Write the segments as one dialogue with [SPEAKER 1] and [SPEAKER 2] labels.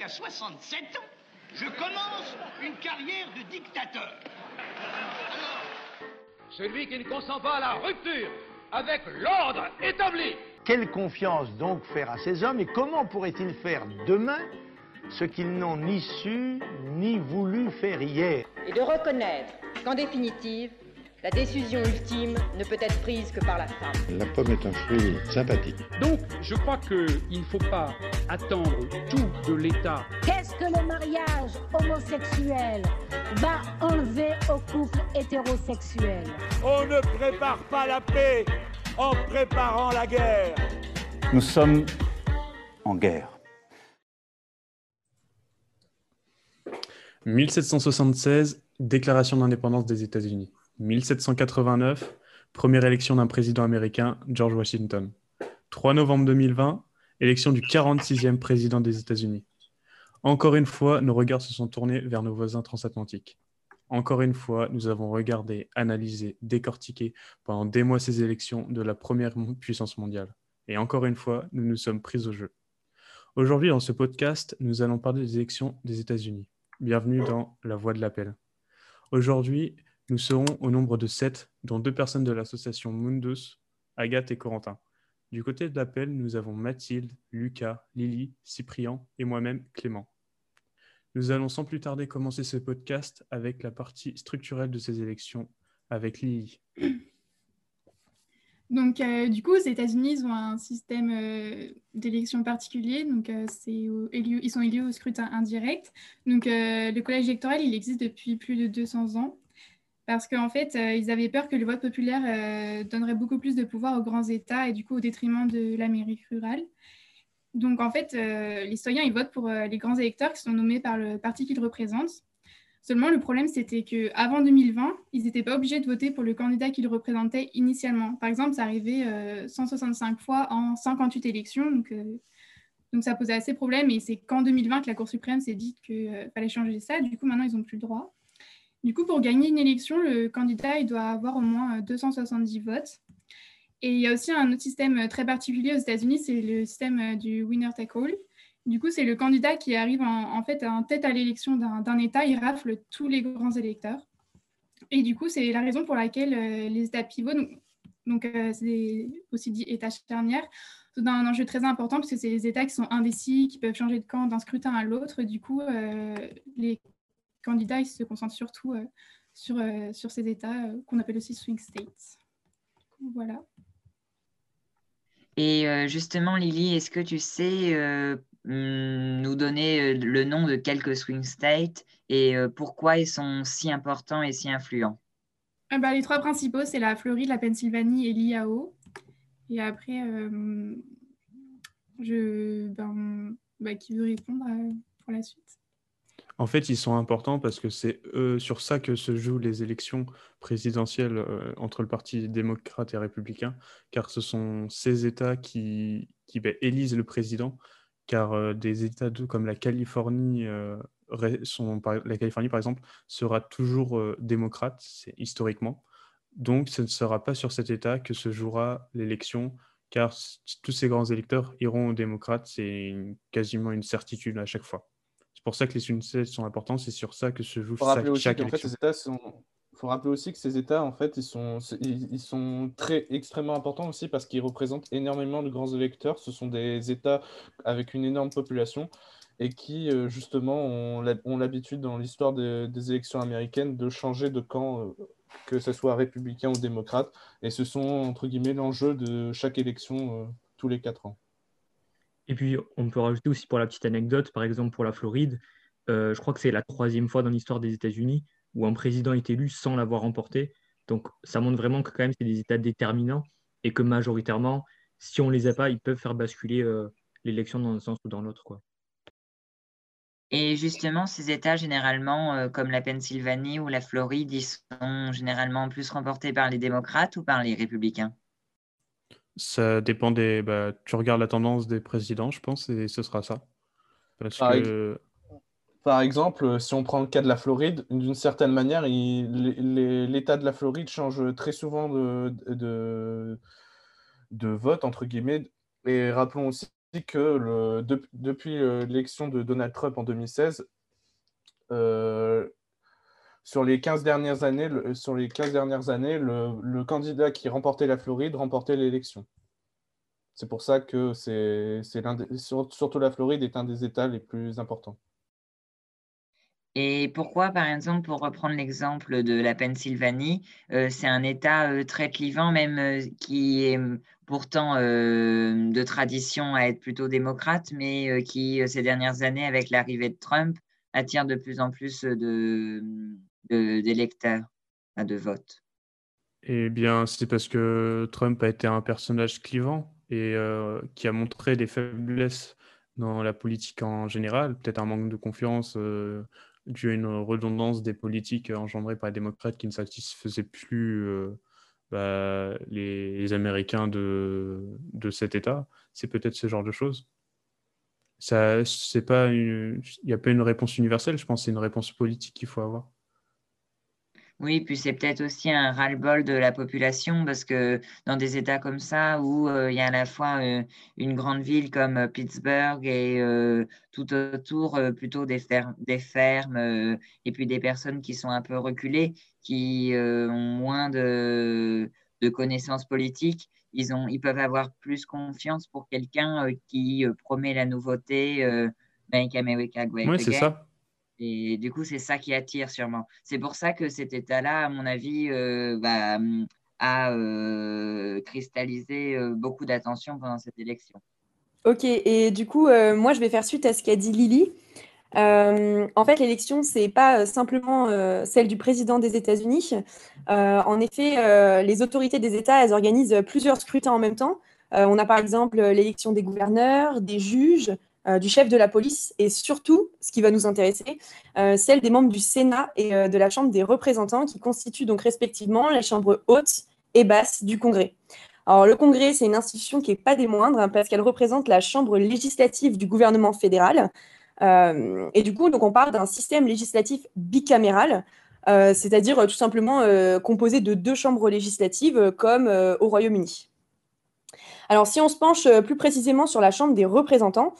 [SPEAKER 1] qu'à 67 ans, je commence une carrière de dictateur.
[SPEAKER 2] Celui qui ne consent pas à la rupture avec l'ordre établi.
[SPEAKER 3] Quelle confiance donc faire à ces hommes et comment pourraient-ils faire demain ce qu'ils n'ont ni su ni voulu faire hier?
[SPEAKER 4] Et de reconnaître qu'en définitive, la décision ultime ne peut être prise que par la femme.
[SPEAKER 5] La pomme est un fruit sympathique.
[SPEAKER 6] Donc, je crois qu'il ne faut pas attendre tout de l'État.
[SPEAKER 7] Qu'est-ce que le mariage homosexuel va enlever au couple hétérosexuel?
[SPEAKER 8] On ne prépare pas la paix en préparant la guerre.
[SPEAKER 9] Nous sommes en guerre.
[SPEAKER 10] 1776, déclaration d'indépendance des États-Unis. 1789, première élection d'un président américain, George Washington. 3 novembre 2020, élection du 46e président des États-Unis. Encore une fois, nos regards se sont tournés vers nos voisins transatlantiques. Encore une fois, nous avons regardé, analysé, décortiqué pendant des mois ces élections de la première puissance mondiale. Et encore une fois, nous nous sommes pris au jeu. Aujourd'hui, dans ce podcast, nous allons parler des élections des États-Unis. Bienvenue dans La Voix de l'appel. Aujourd'hui, nous serons au nombre de sept, dont deux personnes de l'association Mundus, Agathe et Corentin. Du côté de l'appel, nous avons Mathilde, Lucas, Lily, Cyprien et moi-même, Clément. Nous allons sans plus tarder commencer ce podcast avec la partie structurelle de ces élections, avec Lily.
[SPEAKER 11] Donc, euh, du coup, aux États-Unis, ils ont un système euh, d'élection particulier. Donc, euh, ils sont élus au scrutin indirect. Donc, le collège électoral, il existe depuis plus de 200 ans. Parce qu'en fait, ils avaient peur que le vote populaire donnerait beaucoup plus de pouvoir aux grands États et du coup au détriment de l'Amérique rurale. Donc, en fait, les citoyens, ils votent pour les grands électeurs qui sont nommés par le parti qu'ils représentent. Seulement, le problème, c'était qu'avant 2020, ils n'étaient pas obligés de voter pour le candidat qu'ils représentaient initialement. Par exemple, ça arrivait 165 euh, fois en 58 élections. Donc, euh, ça posait assez de problèmes. Et c'est qu'en 2020 que la Cour suprême s'est dit qu'il euh, fallait changer ça. Du coup, maintenant, ils n'ont plus le droit. Du coup, pour gagner une élection, le candidat il doit avoir au moins 270 votes. Et il y a aussi un autre système très particulier aux États-Unis, c'est le système du winner take all. Du coup, c'est le candidat qui arrive en, fait en tête à l'élection d'un État, il rafle tous les grands électeurs. Et du coup, c'est la raison pour laquelle euh, les États pivots, donc, euh, c'est aussi dit États charnières, sont un enjeu très important parce que c'est les États qui sont indécis, qui peuvent changer de camp d'un scrutin à l'autre. Du coup, euh, les candidats ils se concentrent surtout sur, sur ces États qu'on appelle aussi swing states. Voilà.
[SPEAKER 12] Et justement, Lily, est-ce que tu sais Hum, nous donner euh, le nom de quelques swing states et euh, pourquoi ils sont si importants et si influents?
[SPEAKER 11] Bah, Les trois principaux, c'est la Floride, la Pennsylvanie et l'Idaho. Et après, euh, je, ben, bah, qui veut répondre pour la suite?
[SPEAKER 10] En fait, ils sont importants parce que c'est sur ça que se jouent les élections présidentielles entre le Parti démocrate et républicain, car ce sont ces États qui, ben, élisent le président car euh, des États comme la Californie, euh, sont, la Californie, par exemple, sera toujours euh, démocrate, historiquement. Donc, ce ne sera pas sur cet État que se jouera l'élection, car tous ces grands électeurs iront aux démocrates, c'est quasiment une certitude à chaque fois. C'est pour ça que les swing sont importants, c'est sur ça que se joue chaque, élection.
[SPEAKER 13] ces États sont, faut rappeler aussi que ces États, en fait, ils sont, ils, sont très extrêmement importants aussi parce qu'ils représentent énormément de grands électeurs. Ce sont des États avec une énorme population et qui, euh, justement, ont l'habitude dans l'histoire des élections américaines de changer de camp, euh, que ce soit républicain ou démocrate. Et ce sont, entre guillemets, l'enjeu de chaque élection euh, tous les quatre ans.
[SPEAKER 14] Et puis, on peut rajouter aussi pour la petite anecdote, par exemple pour la Floride, je crois que c'est la troisième fois dans l'histoire des États-Unis où un président est élu sans l'avoir remporté. Donc ça montre vraiment que quand même c'est des États déterminants et que majoritairement, si on ne les a pas, ils peuvent faire basculer euh, l'élection dans un sens ou dans l'autre. Quoi.
[SPEAKER 12] Et justement, ces États, généralement, euh, comme la Pennsylvanie ou la Floride, ils sont généralement plus remportés par les démocrates ou par les républicains?
[SPEAKER 10] Ça dépend des... Bah, tu regardes la tendance des présidents, je pense, et ce sera ça. Parce que...
[SPEAKER 13] Par exemple, si on prend le cas de la Floride, d'une certaine manière, l'État de la Floride change très souvent de, de, vote, entre guillemets. Et rappelons aussi que le, depuis l'élection de Donald Trump en 2016, sur les 15 dernières années, le, sur les 15 dernières années le, candidat qui remportait la Floride remportait l'élection. C'est pour ça que c'est, surtout la Floride est un des États les plus importants.
[SPEAKER 12] Et pourquoi, par exemple, pour reprendre l'exemple de la Pennsylvanie, euh, c'est un État euh, très clivant, même euh, qui est pourtant de tradition à être plutôt démocrate, mais qui, ces dernières années, avec l'arrivée de Trump, attire de plus en plus de, d'électeurs, de votes.
[SPEAKER 10] Eh bien, c'est parce que Trump a été un personnage clivant et qui a montré des faiblesses dans la politique en général, peut-être un manque de confiance dû à une redondance des politiques engendrées par les démocrates qui ne satisfaisaient plus euh, bah, les, Américains de, de cet État. C'est peut-être ce genre de choses. Il n'y a pas une réponse universelle, je pense c'est une réponse politique qu'il faut avoir.
[SPEAKER 12] Oui, puis c'est peut-être aussi un ras-le-bol de la population parce que dans des États comme ça où euh, il y a à la fois euh, une grande ville comme euh, Pittsburgh et tout autour plutôt des, des fermes et puis des personnes qui sont un peu reculées, qui ont moins de, de, connaissances politiques, ils, ont, ils peuvent avoir plus confiance pour quelqu'un qui promet la nouveauté, Make America Great
[SPEAKER 10] Oui, c'est ça.
[SPEAKER 12] Et du coup, c'est ça qui attire sûrement. C'est pour ça que cet état-là, à mon avis, euh, bah, hum, a euh, cristallisé euh, beaucoup d'attention pendant cette élection.
[SPEAKER 15] Ok, et du coup, moi, je vais faire suite à ce qu'a dit Lily. en fait, l'élection, c'est pas simplement celle du président des États-Unis. en effet, les autorités des États, elles organisent plusieurs scrutins en même temps. on a par exemple l'élection des gouverneurs, des juges, du chef de la police et surtout, ce qui va nous intéresser, euh, celle des membres du Sénat et euh, de la Chambre des représentants qui constituent donc respectivement la Chambre haute et basse du Congrès. Alors le Congrès, c'est une institution qui n'est pas des moindres hein, parce qu'elle représente la Chambre législative du gouvernement fédéral. et du coup, donc on parle d'un système législatif bicaméral, c'est-à-dire tout simplement composé de deux chambres législatives comme au Royaume-Uni. Alors si on se penche plus précisément sur la Chambre des représentants,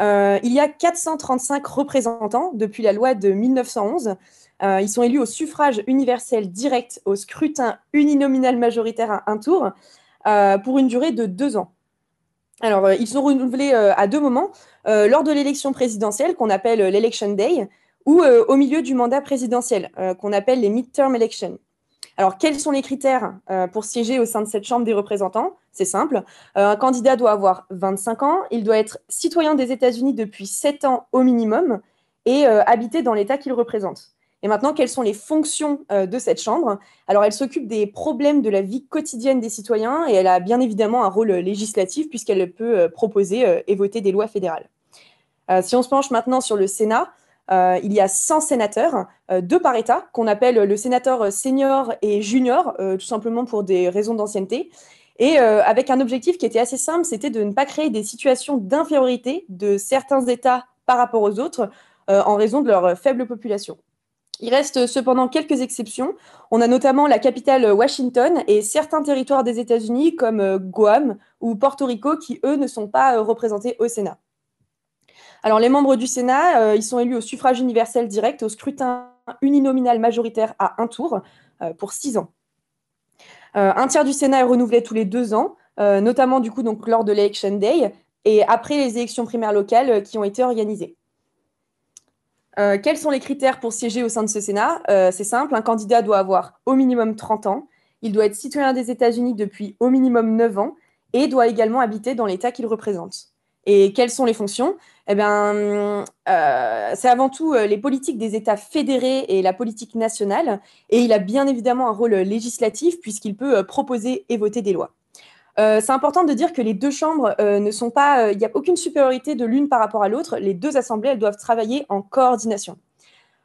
[SPEAKER 15] euh, il y a 435 représentants depuis la loi de 1911. Euh, ils sont élus au suffrage universel direct au scrutin uninominal majoritaire à un tour euh, pour une durée de deux ans. Alors, ils sont renouvelés à deux moments, lors de l'élection présidentielle qu'on appelle l'Election Day ou au milieu du mandat présidentiel qu'on appelle les midterm elections. Alors, quels sont les critères pour siéger au sein de cette Chambre des représentants? C'est simple. Euh, un candidat doit avoir 25 ans, il doit être citoyen des États-Unis depuis 7 ans au minimum et euh, habiter dans l'État qu'il représente. Et maintenant, quelles sont les fonctions de cette Chambre? Alors, elle s'occupe des problèmes de la vie quotidienne des citoyens et elle a bien évidemment un rôle législatif puisqu'elle peut proposer et voter des lois fédérales. si on se penche maintenant sur le Sénat, euh, il y a 100 sénateurs, euh, deux par État, qu'on appelle le sénateur senior et junior, euh, tout simplement pour des raisons d'ancienneté. Et avec un objectif qui était assez simple, c'était de ne pas créer des situations d'infériorité de certains États par rapport aux autres en raison de leur faible population. Il reste cependant quelques exceptions. On a notamment la capitale Washington et certains territoires des États-Unis comme Guam ou Porto Rico qui, eux, ne sont pas représentés au Sénat. Alors, les membres du Sénat, euh, ils sont élus au suffrage universel direct, au scrutin uninominal majoritaire à un tour euh, pour six ans. Euh, un tiers du Sénat est renouvelé tous les deux ans, notamment du coup donc lors de l'Election Day et après les élections primaires locales qui ont été organisées. quels sont les critères pour siéger au sein de ce Sénat? C'est simple, un candidat doit avoir au minimum 30 ans, il doit être citoyen des États-Unis depuis au minimum 9 ans et doit également habiter dans l'État qu'il représente. Et quelles sont les fonctions? Eh bien, euh, c'est avant tout euh, les politiques des États fédérés et la politique nationale. Et il a bien évidemment un rôle législatif puisqu'il peut euh, proposer et voter des lois. c'est important de dire que les deux chambres ne sont pas, il n'y a aucune supériorité de l'une par rapport à l'autre. Les deux assemblées, elles doivent travailler en coordination.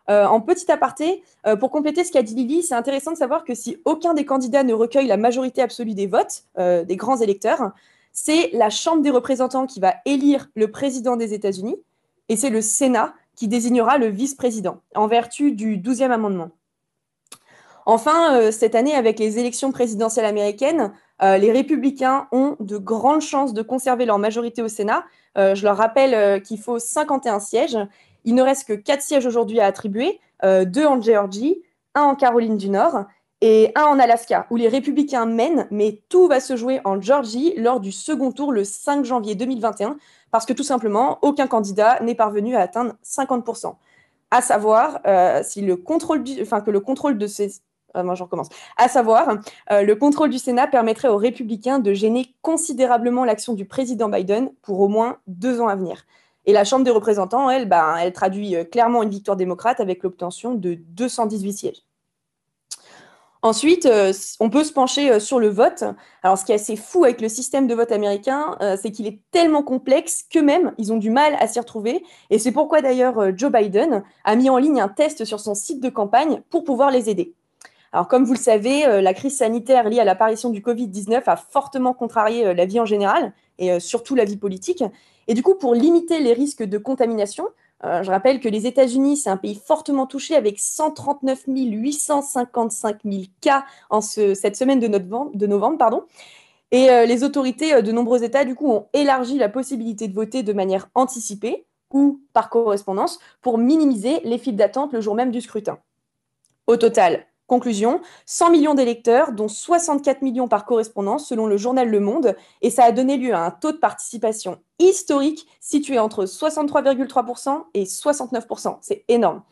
[SPEAKER 15] en petit aparté, pour compléter ce qu'a dit Lily, c'est intéressant de savoir que si aucun des candidats ne recueille la majorité absolue des votes des grands électeurs, c'est la Chambre des représentants qui va élire le président des États-Unis et c'est le Sénat qui désignera le vice-président en vertu du 12e amendement. Enfin, euh, cette année, avec les élections présidentielles américaines, euh, les républicains ont de grandes chances de conserver leur majorité au Sénat. Euh, je leur rappelle qu'il faut 51 sièges. Il ne reste que 4 sièges aujourd'hui à attribuer, deux en Géorgie, un en Caroline du Nord et un en Alaska, où les républicains mènent, mais tout va se jouer en Géorgie lors du second tour le 5 janvier 2021, parce que tout simplement, aucun candidat n'est parvenu à atteindre 50%. À savoir, si le contrôle du, que le contrôle de ces ah, je recommence. À savoir, euh, le contrôle du Sénat permettrait aux républicains de gêner considérablement l'action du président Biden pour au moins deux ans à venir. Et la Chambre des représentants, elle, ben, elle traduit euh, clairement une victoire démocrate avec l'obtention de 218 sièges. Ensuite, euh, on peut se pencher sur le vote. Alors, ce qui est assez fou avec le système de vote américain, c'est qu'il est tellement complexe qu'eux-mêmes, ils ont du mal à s'y retrouver. Et c'est pourquoi d'ailleurs Joe Biden a mis en ligne un test sur son site de campagne pour pouvoir les aider. Alors, comme vous le savez, euh, la crise sanitaire liée à l'apparition du Covid-19 a fortement contrarié euh, la vie en général et euh, surtout la vie politique. Et du coup, pour limiter les risques de contamination, je rappelle que les États-Unis, c'est un pays fortement touché avec 139 855 000 cas en cette semaine de novembre. Pardon. Et les autorités de nombreux États, du coup, ont élargi la possibilité de voter de manière anticipée ou par correspondance pour minimiser les files d'attente le jour même du scrutin. Au total, Conclusion, 100 millions d'électeurs, dont 64 millions par correspondance selon le journal Le Monde, et ça a donné lieu à un taux de participation historique situé entre 63,3% et 69%. C'est énorme.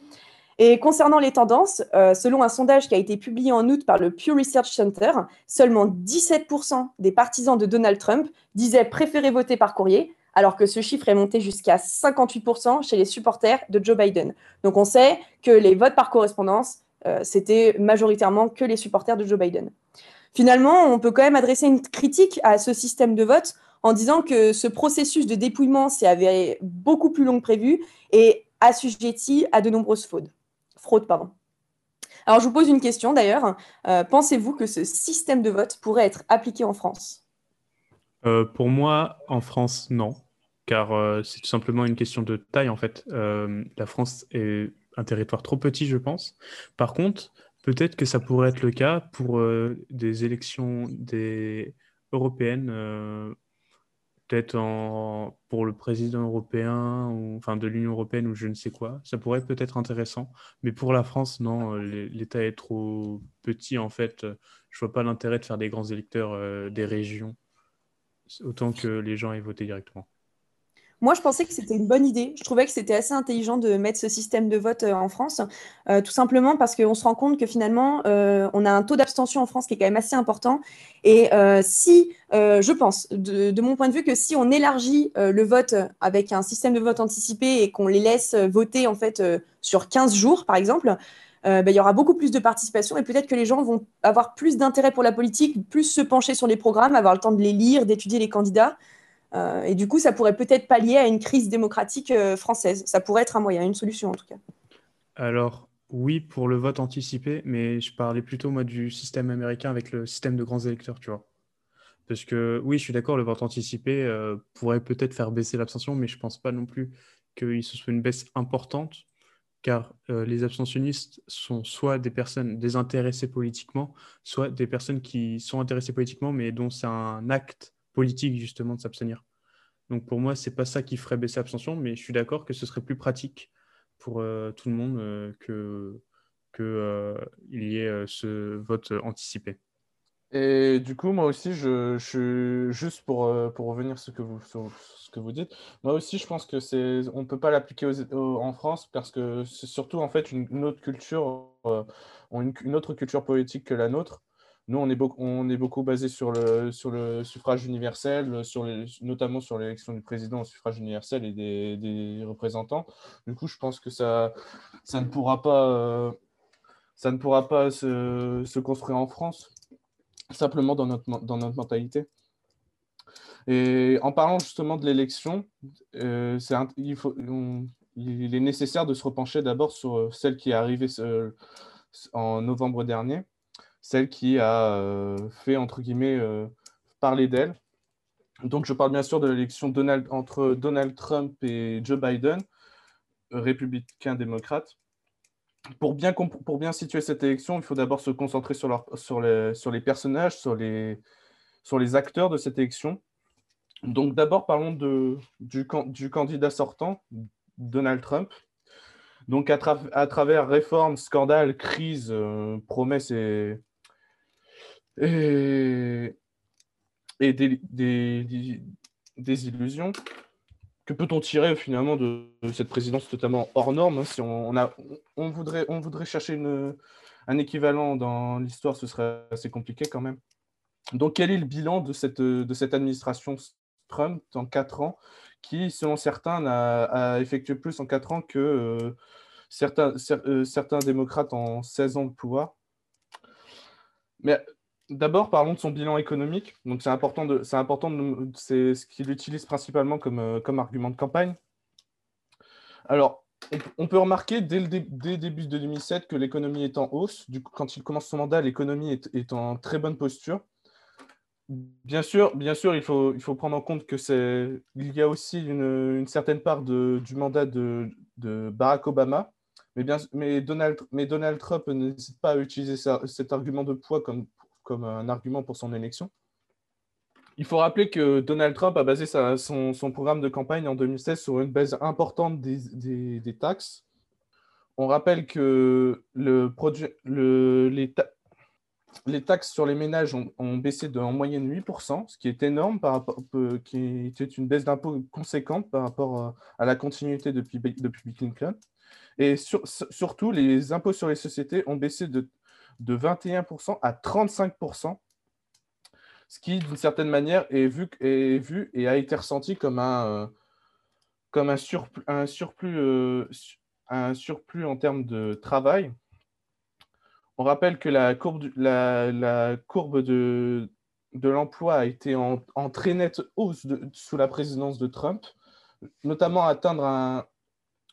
[SPEAKER 15] Et concernant les tendances, euh, selon un sondage qui a été publié en août par le Pew Research Center, seulement 17% des partisans de Donald Trump disaient préférer voter par courrier, alors que ce chiffre est monté jusqu'à 58% chez les supporters de Joe Biden. Donc on sait que les votes par correspondance, euh, c'était majoritairement que les supporters de Joe Biden. Finalement, on peut quand même adresser une critique à ce système de vote en disant que ce processus de dépouillement s'est avéré beaucoup plus long que prévu et assujetti à de nombreuses fraudes. fraudes pardon. Alors, je vous pose une question d'ailleurs. Euh, pensez-vous que ce système de vote pourrait être appliqué en France?
[SPEAKER 10] Euh, Pour moi, en France, non. Car c'est tout simplement une question de taille, en fait. la France est un territoire trop petit, je pense. Par contre, peut-être que ça pourrait être le cas pour euh, des élections européennes, euh, peut-être pour le président européen, enfin de l'Union européenne ou je ne sais quoi. Ça pourrait être peut-être intéressant. Mais pour la France, non, euh, l'État est trop petit en fait. Je vois pas l'intérêt de faire des grands électeurs des régions, autant que les gens aient voté directement.
[SPEAKER 15] Moi, je pensais que c'était une bonne idée. Je trouvais que c'était assez intelligent de mettre ce système de vote euh, en France, euh, tout simplement parce qu'on se rend compte que finalement, euh, on a un taux d'abstention en France qui est quand même assez important. Et si, je pense, de, mon point de vue, que si on élargit le vote avec un système de vote anticipé et qu'on les laisse voter en fait sur 15 jours, par exemple, ben, il y aura beaucoup plus de participation et peut-être que les gens vont avoir plus d'intérêt pour la politique, plus se pencher sur les programmes, avoir le temps de les lire, d'étudier les candidats. Euh, et du coup, ça pourrait peut-être pallier à une crise démocratique euh, française. Ça pourrait être un moyen, une solution en tout cas.
[SPEAKER 10] Alors, oui, pour le vote anticipé, mais je parlais plutôt moi du système américain avec le système de grands électeurs, tu vois. Parce que oui, je suis d'accord, le vote anticipé euh, pourrait peut-être faire baisser l'abstention, mais je ne pense pas non plus qu'il se soit une baisse importante, car les abstentionnistes sont soit des personnes désintéressées politiquement, soit des personnes qui sont intéressées politiquement, mais dont c'est un acte politique justement de s'abstenir. Donc pour moi, c'est pas ça qui ferait baisser l'abstention, mais je suis d'accord que ce serait plus pratique pour euh, tout le monde euh, que qu'il euh, y ait ce vote anticipé.
[SPEAKER 13] Et du coup, moi aussi, je, je juste pour, revenir sur ce que, vous, dites, moi aussi, je pense que c'est on ne peut pas l'appliquer en France parce que c'est surtout en fait une, autre culture, une, autre culture politique que la nôtre. Nous, on est, beaucoup, on est beaucoup basé sur le, sur le suffrage universel, sur notamment sur l'élection du président au suffrage universel et des, représentants. Du coup, je pense que ça, ça ne pourra pas, euh, ça ne pourra pas se, construire en France, simplement dans notre, dans notre mentalité. Et en parlant justement de l'élection, euh, il, il est nécessaire de se repencher d'abord sur celle qui est arrivée euh, en novembre dernier celle qui a euh, fait, entre guillemets, euh, parler d'elle. Donc, je parle bien sûr de l'élection entre Donald Trump et Joe Biden, républicain-démocrate. Pour bien, pour bien situer cette élection, il faut d'abord se concentrer sur, sur, les, sur les personnages, sur les, sur les acteurs de cette élection. Donc d'abord, parlons de, du, du, candidat sortant, Donald Trump. Donc à, à travers réformes, scandales, crises, euh, promesses et, et, des, des, des, illusions, que peut-on tirer finalement de, cette présidence totalement hors norme hein, Si on, a, on, voudrait, on voudrait chercher un équivalent dans l'histoire, ce serait assez compliqué quand même. Donc quel est le bilan de cette, de cette administration Trump en quatre ans, qui, selon certains, a, effectué plus en quatre ans que euh, certains, euh, certains démocrates en 16 ans de pouvoir? Mais d'abord, parlons de son bilan économique. Donc, c'est important, de, c'est important c'est ce qu'il utilise principalement comme, euh, comme argument de campagne. Alors, on, peut remarquer dès le dès début de 2007 que l'économie est en hausse. Du coup, quand il commence son mandat, l'économie est, est en très bonne posture. Bien sûr, bien sûr, il faut, il faut prendre en compte que c'est, il y a aussi une, certaine part de, du mandat de, de, Barack Obama, mais, bien, mais, Donald, mais Donald Trump n'hésite pas à utiliser cet argument de poids comme, comme un argument pour son élection. Il faut rappeler que Donald Trump a basé son, programme de campagne en 2016 sur une baisse importante des, taxes. On rappelle que les, taxes sur les ménages ont, baissé de en moyenne 8%, ce qui est énorme, par rapport, qui était une baisse d'impôts conséquente par rapport euh, à la continuité depuis, depuis Clinton. Et surtout, les impôts sur les sociétés ont baissé de, de 21% à 35%, ce qui, d'une certaine manière, est vu, et a été ressenti comme un, euh, comme euh, un surplus en termes de travail. On rappelle que la courbe, de, l'emploi a été en, très nette hausse sous la présidence de Trump, notamment atteindre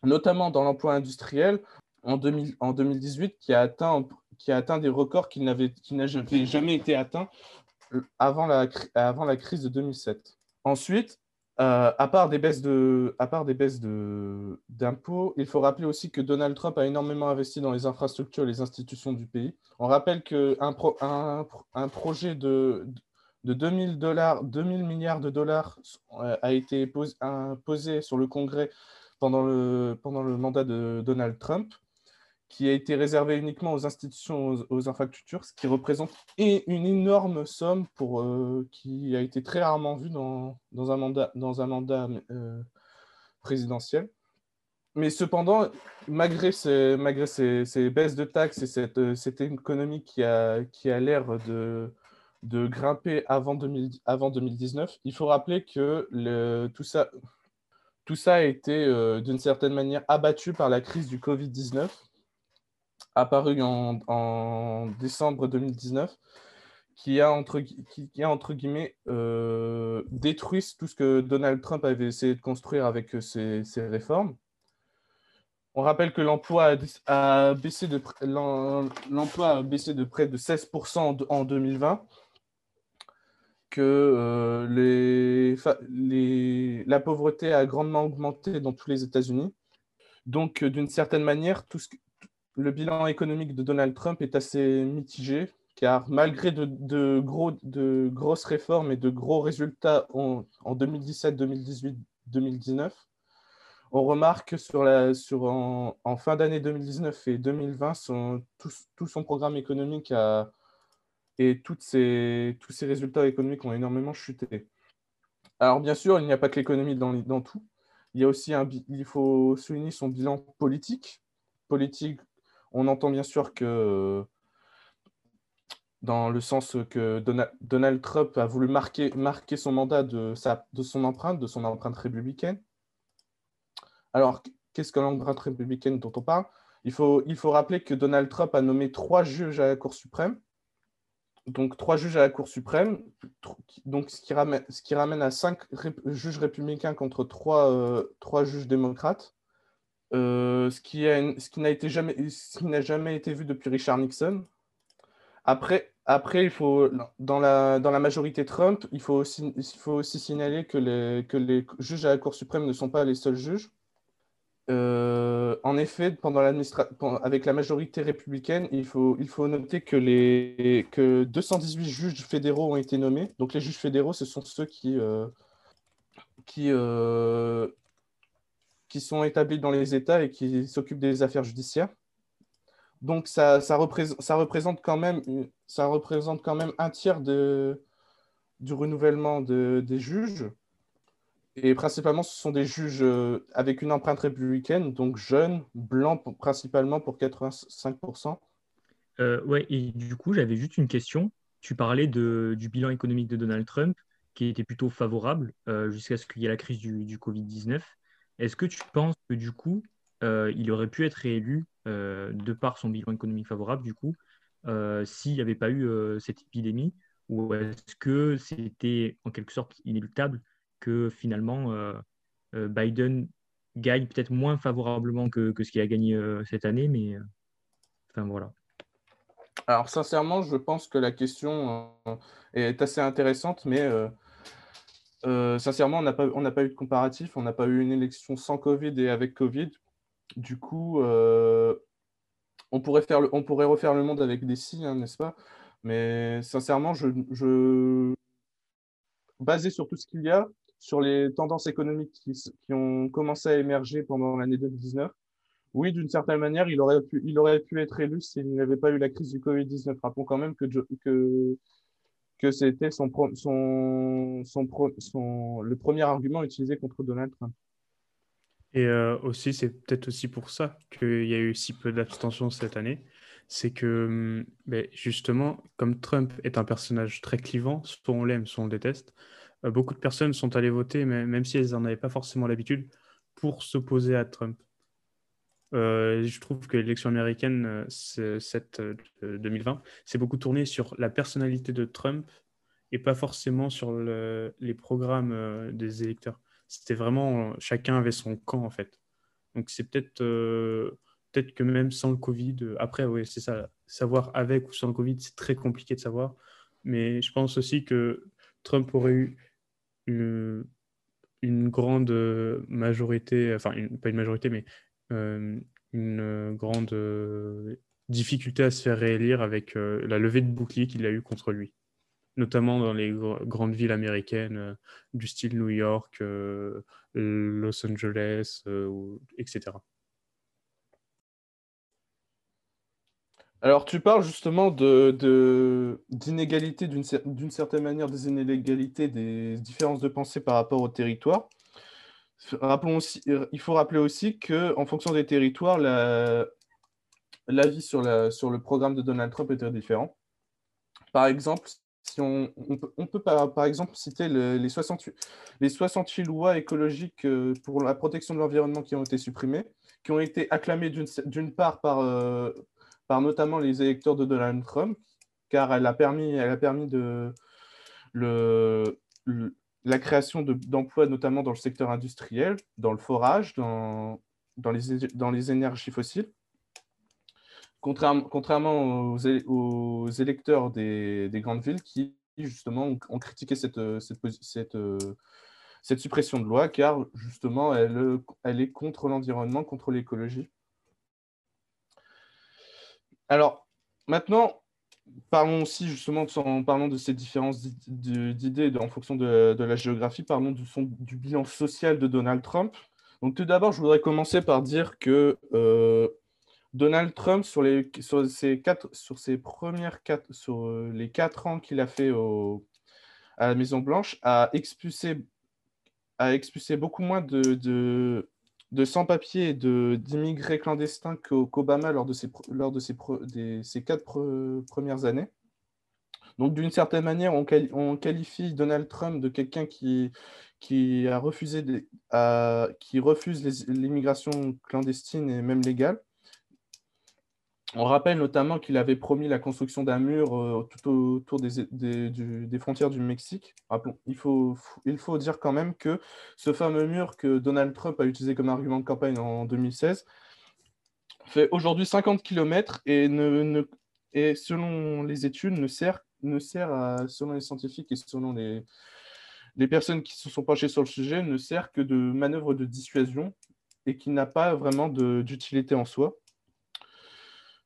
[SPEAKER 13] notamment dans l'emploi industriel en, 2000, en 2018 qui a atteint, qui a atteint des records qui n'avaient jamais été atteints avant la, avant la crise de 2007. Ensuite, euh, à part des baisses de, à part des baisses de, d'impôts, il faut rappeler aussi que Donald Trump a énormément investi dans les infrastructures et les institutions du pays. On rappelle qu'un un, un projet de, de 2000, dollars, 2000 milliards de dollars euh, a été posé sur le Congrès pendant le, pendant le mandat de Donald Trump qui a été réservé uniquement aux institutions, aux, infrastructures, ce qui représente une énorme somme pour, euh, qui a été très rarement vue dans, dans un mandat, dans un mandat euh, présidentiel. Mais cependant, malgré ces, malgré ces, ces baisses de taxes et cette, euh, cette économie qui a, qui a l'air de, de grimper avant, 2000, avant 2019, il faut rappeler que le, tout, ça, tout ça a été d'une certaine manière abattu par la crise du Covid-19 apparu en, décembre 2019, qui a entre, guillemets euh, détruit tout ce que Donald Trump avait essayé de construire avec ses, réformes. On rappelle que l'emploi a, baissé de, près de 16% en 2020, que euh, la pauvreté a grandement augmenté dans tous les États-Unis. Donc, d'une certaine manière, tout ce, le bilan économique de Donald Trump est assez mitigé, car malgré de, gros, de grosses réformes et de gros résultats en, 2017, 2018, 2019, on remarque sur la, sur en, fin d'année 2019 et 2020, son, tout, son programme économique et toutes ces, tous ces résultats économiques ont énormément chuté. Alors bien sûr, il n'y a pas que l'économie dans, tout. Il y a aussi il faut souligner son bilan politique, politique on entend bien sûr que dans le sens que Donald Trump a voulu marquer, son mandat de, son empreinte, de son empreinte républicaine. Alors, qu'est-ce que l'empreinte républicaine dont on parle? Il faut, rappeler que Donald Trump a nommé trois juges à la Cour suprême. Donc, trois juges à la Cour suprême, donc ce qui ramène, à cinq juges républicains contre trois, euh, trois juges démocrates. Euh, ce qui, ce qui n'a été jamais, n'a jamais été vu depuis Richard Nixon. Après, après il faut, dans, la, dans la majorité Trump, il faut aussi, il faut aussi signaler que les, que les juges à la Cour suprême ne sont pas les seuls juges. Euh, en effet, pendant avec la majorité républicaine, il faut, il faut noter que, les, que 218 juges fédéraux ont été nommés. Donc les juges fédéraux, ce sont ceux qui, euh, qui, qui sont établis dans les États et qui s'occupent des affaires judiciaires. Donc ça, ça, représente, ça, représente quand même, ça représente quand même un tiers de, du renouvellement de, des juges. Et principalement, ce sont des juges euh, avec une empreinte républicaine, donc jeunes, blancs principalement pour 85%.
[SPEAKER 14] Euh, ouais, et du coup, j'avais juste une question. Tu parlais de, du bilan économique de Donald Trump, qui était plutôt favorable euh, jusqu'à ce qu'il y ait la crise du, du Covid-19. Est-ce que tu penses que du coup, euh, il aurait pu être réélu de par son bilan économique favorable, du coup, s'il n'y avait pas eu cette épidémie? Ou est-ce que c'était en quelque sorte inéluctable que finalement euh, euh, Biden gagne peut-être moins favorablement que, ce qu'il a gagné euh, cette année, mais enfin voilà.
[SPEAKER 13] Alors sincèrement, je pense que la question est assez intéressante, mais sincèrement, on n'a pas, pas eu de comparatif, on n'a pas eu une élection sans Covid et avec Covid. Du coup, on, pourrait faire on pourrait refaire le monde avec des si, hein, n'est-ce pas? Mais sincèrement, je, je, basé sur tout ce qu'il y a, sur les tendances économiques qui, ont commencé à émerger pendant l'année 2019, oui, d'une certaine manière, il aurait pu, il aurait pu être élu s'il n'avait pas eu la crise du Covid-19. Rappelons quand même que, que c'était son, son, son, le premier argument utilisé contre Donald Trump.
[SPEAKER 10] Et euh, aussi, c'est peut-être aussi pour ça qu'il y a eu si peu d'abstention cette année. C'est que, hum, ben, justement, comme Trump est un personnage très clivant, soit on l'aime, soit on le déteste, euh, beaucoup de personnes sont allées voter, même si elles n'en avaient pas forcément l'habitude, pour s'opposer à Trump. Euh, je trouve que l'élection américaine, euh, cette 2020, s'est beaucoup tournée sur la personnalité de Trump et pas forcément sur les programmes des électeurs. C'était vraiment, chacun avait son camp en fait. Donc c'est peut-être peut-être que même sans le Covid, après, oui, c'est ça, savoir avec ou sans le Covid, c'est très compliqué de savoir. Mais je pense aussi que Trump aurait eu une, grande majorité, enfin, pas une majorité, mais euh, une grande euh, difficulté à se faire réélire avec euh, la levée de bouclier qu'il a eu contre lui, notamment dans les grandes villes américaines du style New York, Los Angeles, etc.
[SPEAKER 13] Alors, tu parles justement de, d'inégalité, d'une, certaine manière, des inégalités, des différences de pensée par rapport au territoire. Aussi, il faut rappeler aussi qu'en fonction des territoires, la, l'avis sur, le programme de Donald Trump était différent. Par exemple, si on, on, peut, par, exemple citer les, 68, les 68 lois écologiques euh, pour la protection de l'environnement qui ont été supprimées, qui ont été acclamées d'une, part par, euh, par notamment les électeurs de Donald Trump, car elle a permis, elle a permis de, le, la création d'emplois, notamment dans le secteur industriel, dans le forage, dans, dans, les, dans les énergies fossiles. Contrairement, aux électeurs des, des, grandes villes qui, justement, ont, critiqué cette, cette, cette, cette, suppression de loi, car, justement, elle, elle est contre l'environnement, contre l'écologie. Alors, maintenant, parlons aussi justement, en parlant de ces différences d'idées en fonction de, la géographie, parlons du, bilan social de Donald Trump. Donc tout d'abord, je voudrais commencer par dire que euh, Donald Trump, sur les, sur quatre, sur ses premières quatre, sur euh, les quatre ans qu'il a fait à la Maison-Blanche, a expulsé, a expulsé beaucoup moins de sans-papiers et d'immigrés clandestins qu'Obama lors de ses, lors de ses, quatre premières années. Donc, d'une certaine manière, on, qualifie Donald Trump de quelqu'un qui, qui, a qui refuse l'immigration clandestine et même légale. On rappelle notamment qu'il avait promis la construction d'un mur euh, tout autour des, frontières du Mexique. il, faut, il faut dire quand même que ce fameux mur que Donald Trump a utilisé comme argument de campagne en 2016 fait aujourd'hui 50 km et, selon les études ne sert, selon les scientifiques et selon les, les personnes qui se sont penchées sur le sujet, ne sert que de manœuvre de dissuasion et qui n'a pas vraiment d'utilité en soi.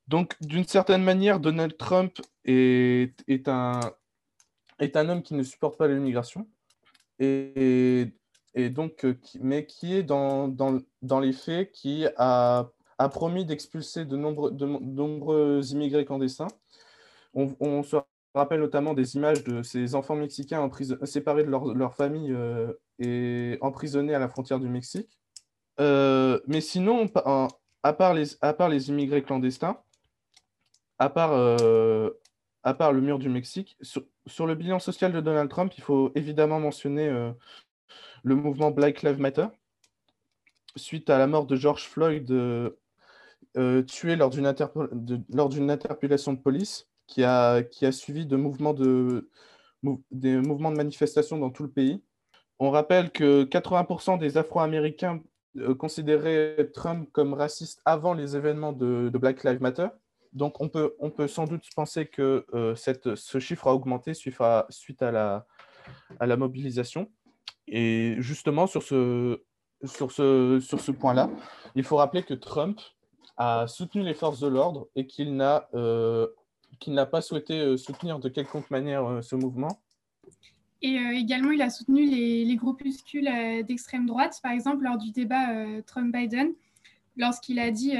[SPEAKER 13] Donc, d'une certaine manière, Donald Trump est, un, homme qui ne supporte pas l'immigration, et, donc, euh, mais qui est dans, les faits, qui a, promis d'expulser de nombreux, immigrés clandestins. On, se rappelle notamment des images de ces enfants mexicains séparés de leur, leur famille euh, et emprisonnés à la frontière du Mexique. Euh, mais sinon, à part, les, à part les immigrés clandestins, à part, euh, à part le mur du Mexique, sur, sur, le bilan social de Donald Trump, il faut évidemment mentionner euh, le mouvement Black Lives Matter. Suite à la mort de George Floyd, euh, tué lors d'une interpellation de police, qui a, qui a suivi de mouvements de, des mouvements de manifestation dans tout le pays. On rappelle que 80% des Afro-Américains considéraient Trump comme raciste avant les événements de Black Lives Matter. Donc, on peut, on peut sans doute penser que euh, ce chiffre a augmenté suite à, suite à, la, à la mobilisation. Et justement, sur ce, sur ce, sur ce point-là, il faut rappeler que Trump a soutenu les forces de l'ordre et qu'il n'a euh, pas souhaité euh, soutenir de quelconque manière ce mouvement.
[SPEAKER 11] Et également, il a soutenu les, les groupuscules d'extrême droite, par exemple, lors du débat Trump-Biden, lorsqu'il a dit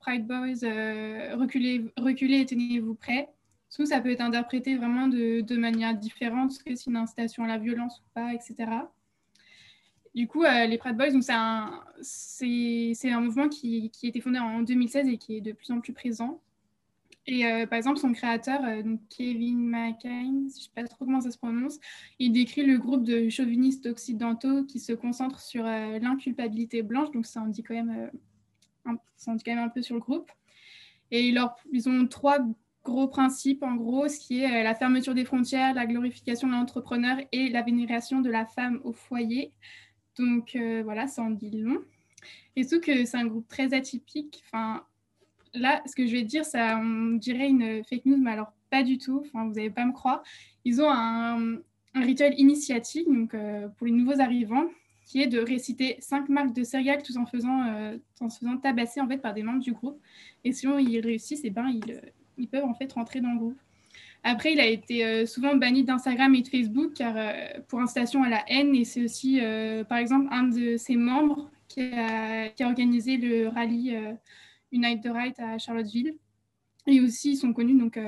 [SPEAKER 11] Pride Boys, euh, reculez, reculez et tenez-vous prêts. Tout ça peut être interprété vraiment de, manière différente, que c'est une incitation à la violence ou pas, etc. Du coup, euh, les Pride Boys, c'est un, un, mouvement qui, a été fondé en 2016 et qui est de plus en plus présent. Et euh, par exemple, son créateur, donc Kevin McCain, je ne sais pas trop comment ça se prononce, il décrit le groupe de chauvinistes occidentaux qui se concentrent sur l'inculpabilité blanche, donc ça en dit quand même dit quand même un peu sur le groupe. Et ils ont trois gros principes, en gros, ce qui est la fermeture des frontières, la glorification de l'entrepreneur et la vénération de la femme au foyer. Donc euh, voilà, ça en dit long. Et surtout que c'est un groupe très atypique. Enfin, là, ce que je vais dire, ça, on dirait une fake news, mais alors pas du tout. Enfin, vous n'allez pas me croire. Ils ont un, un rituel initiatique donc, euh, pour les nouveaux arrivants qui est de réciter cinq marques de céréales tout en faisant, euh, en se faisant tabasser en fait par des membres du groupe. Et si ils réussissent, et eh ben, ils, ils, peuvent en fait rentrer dans le groupe. Après, il a été euh, souvent banni d'Instagram et de Facebook car, euh, pour incitation à la haine. Et c'est aussi, euh, par exemple, un de ses membres qui a, qui a organisé le rallye Unite the Right à Charlottesville. Et aussi, ils sont connus donc,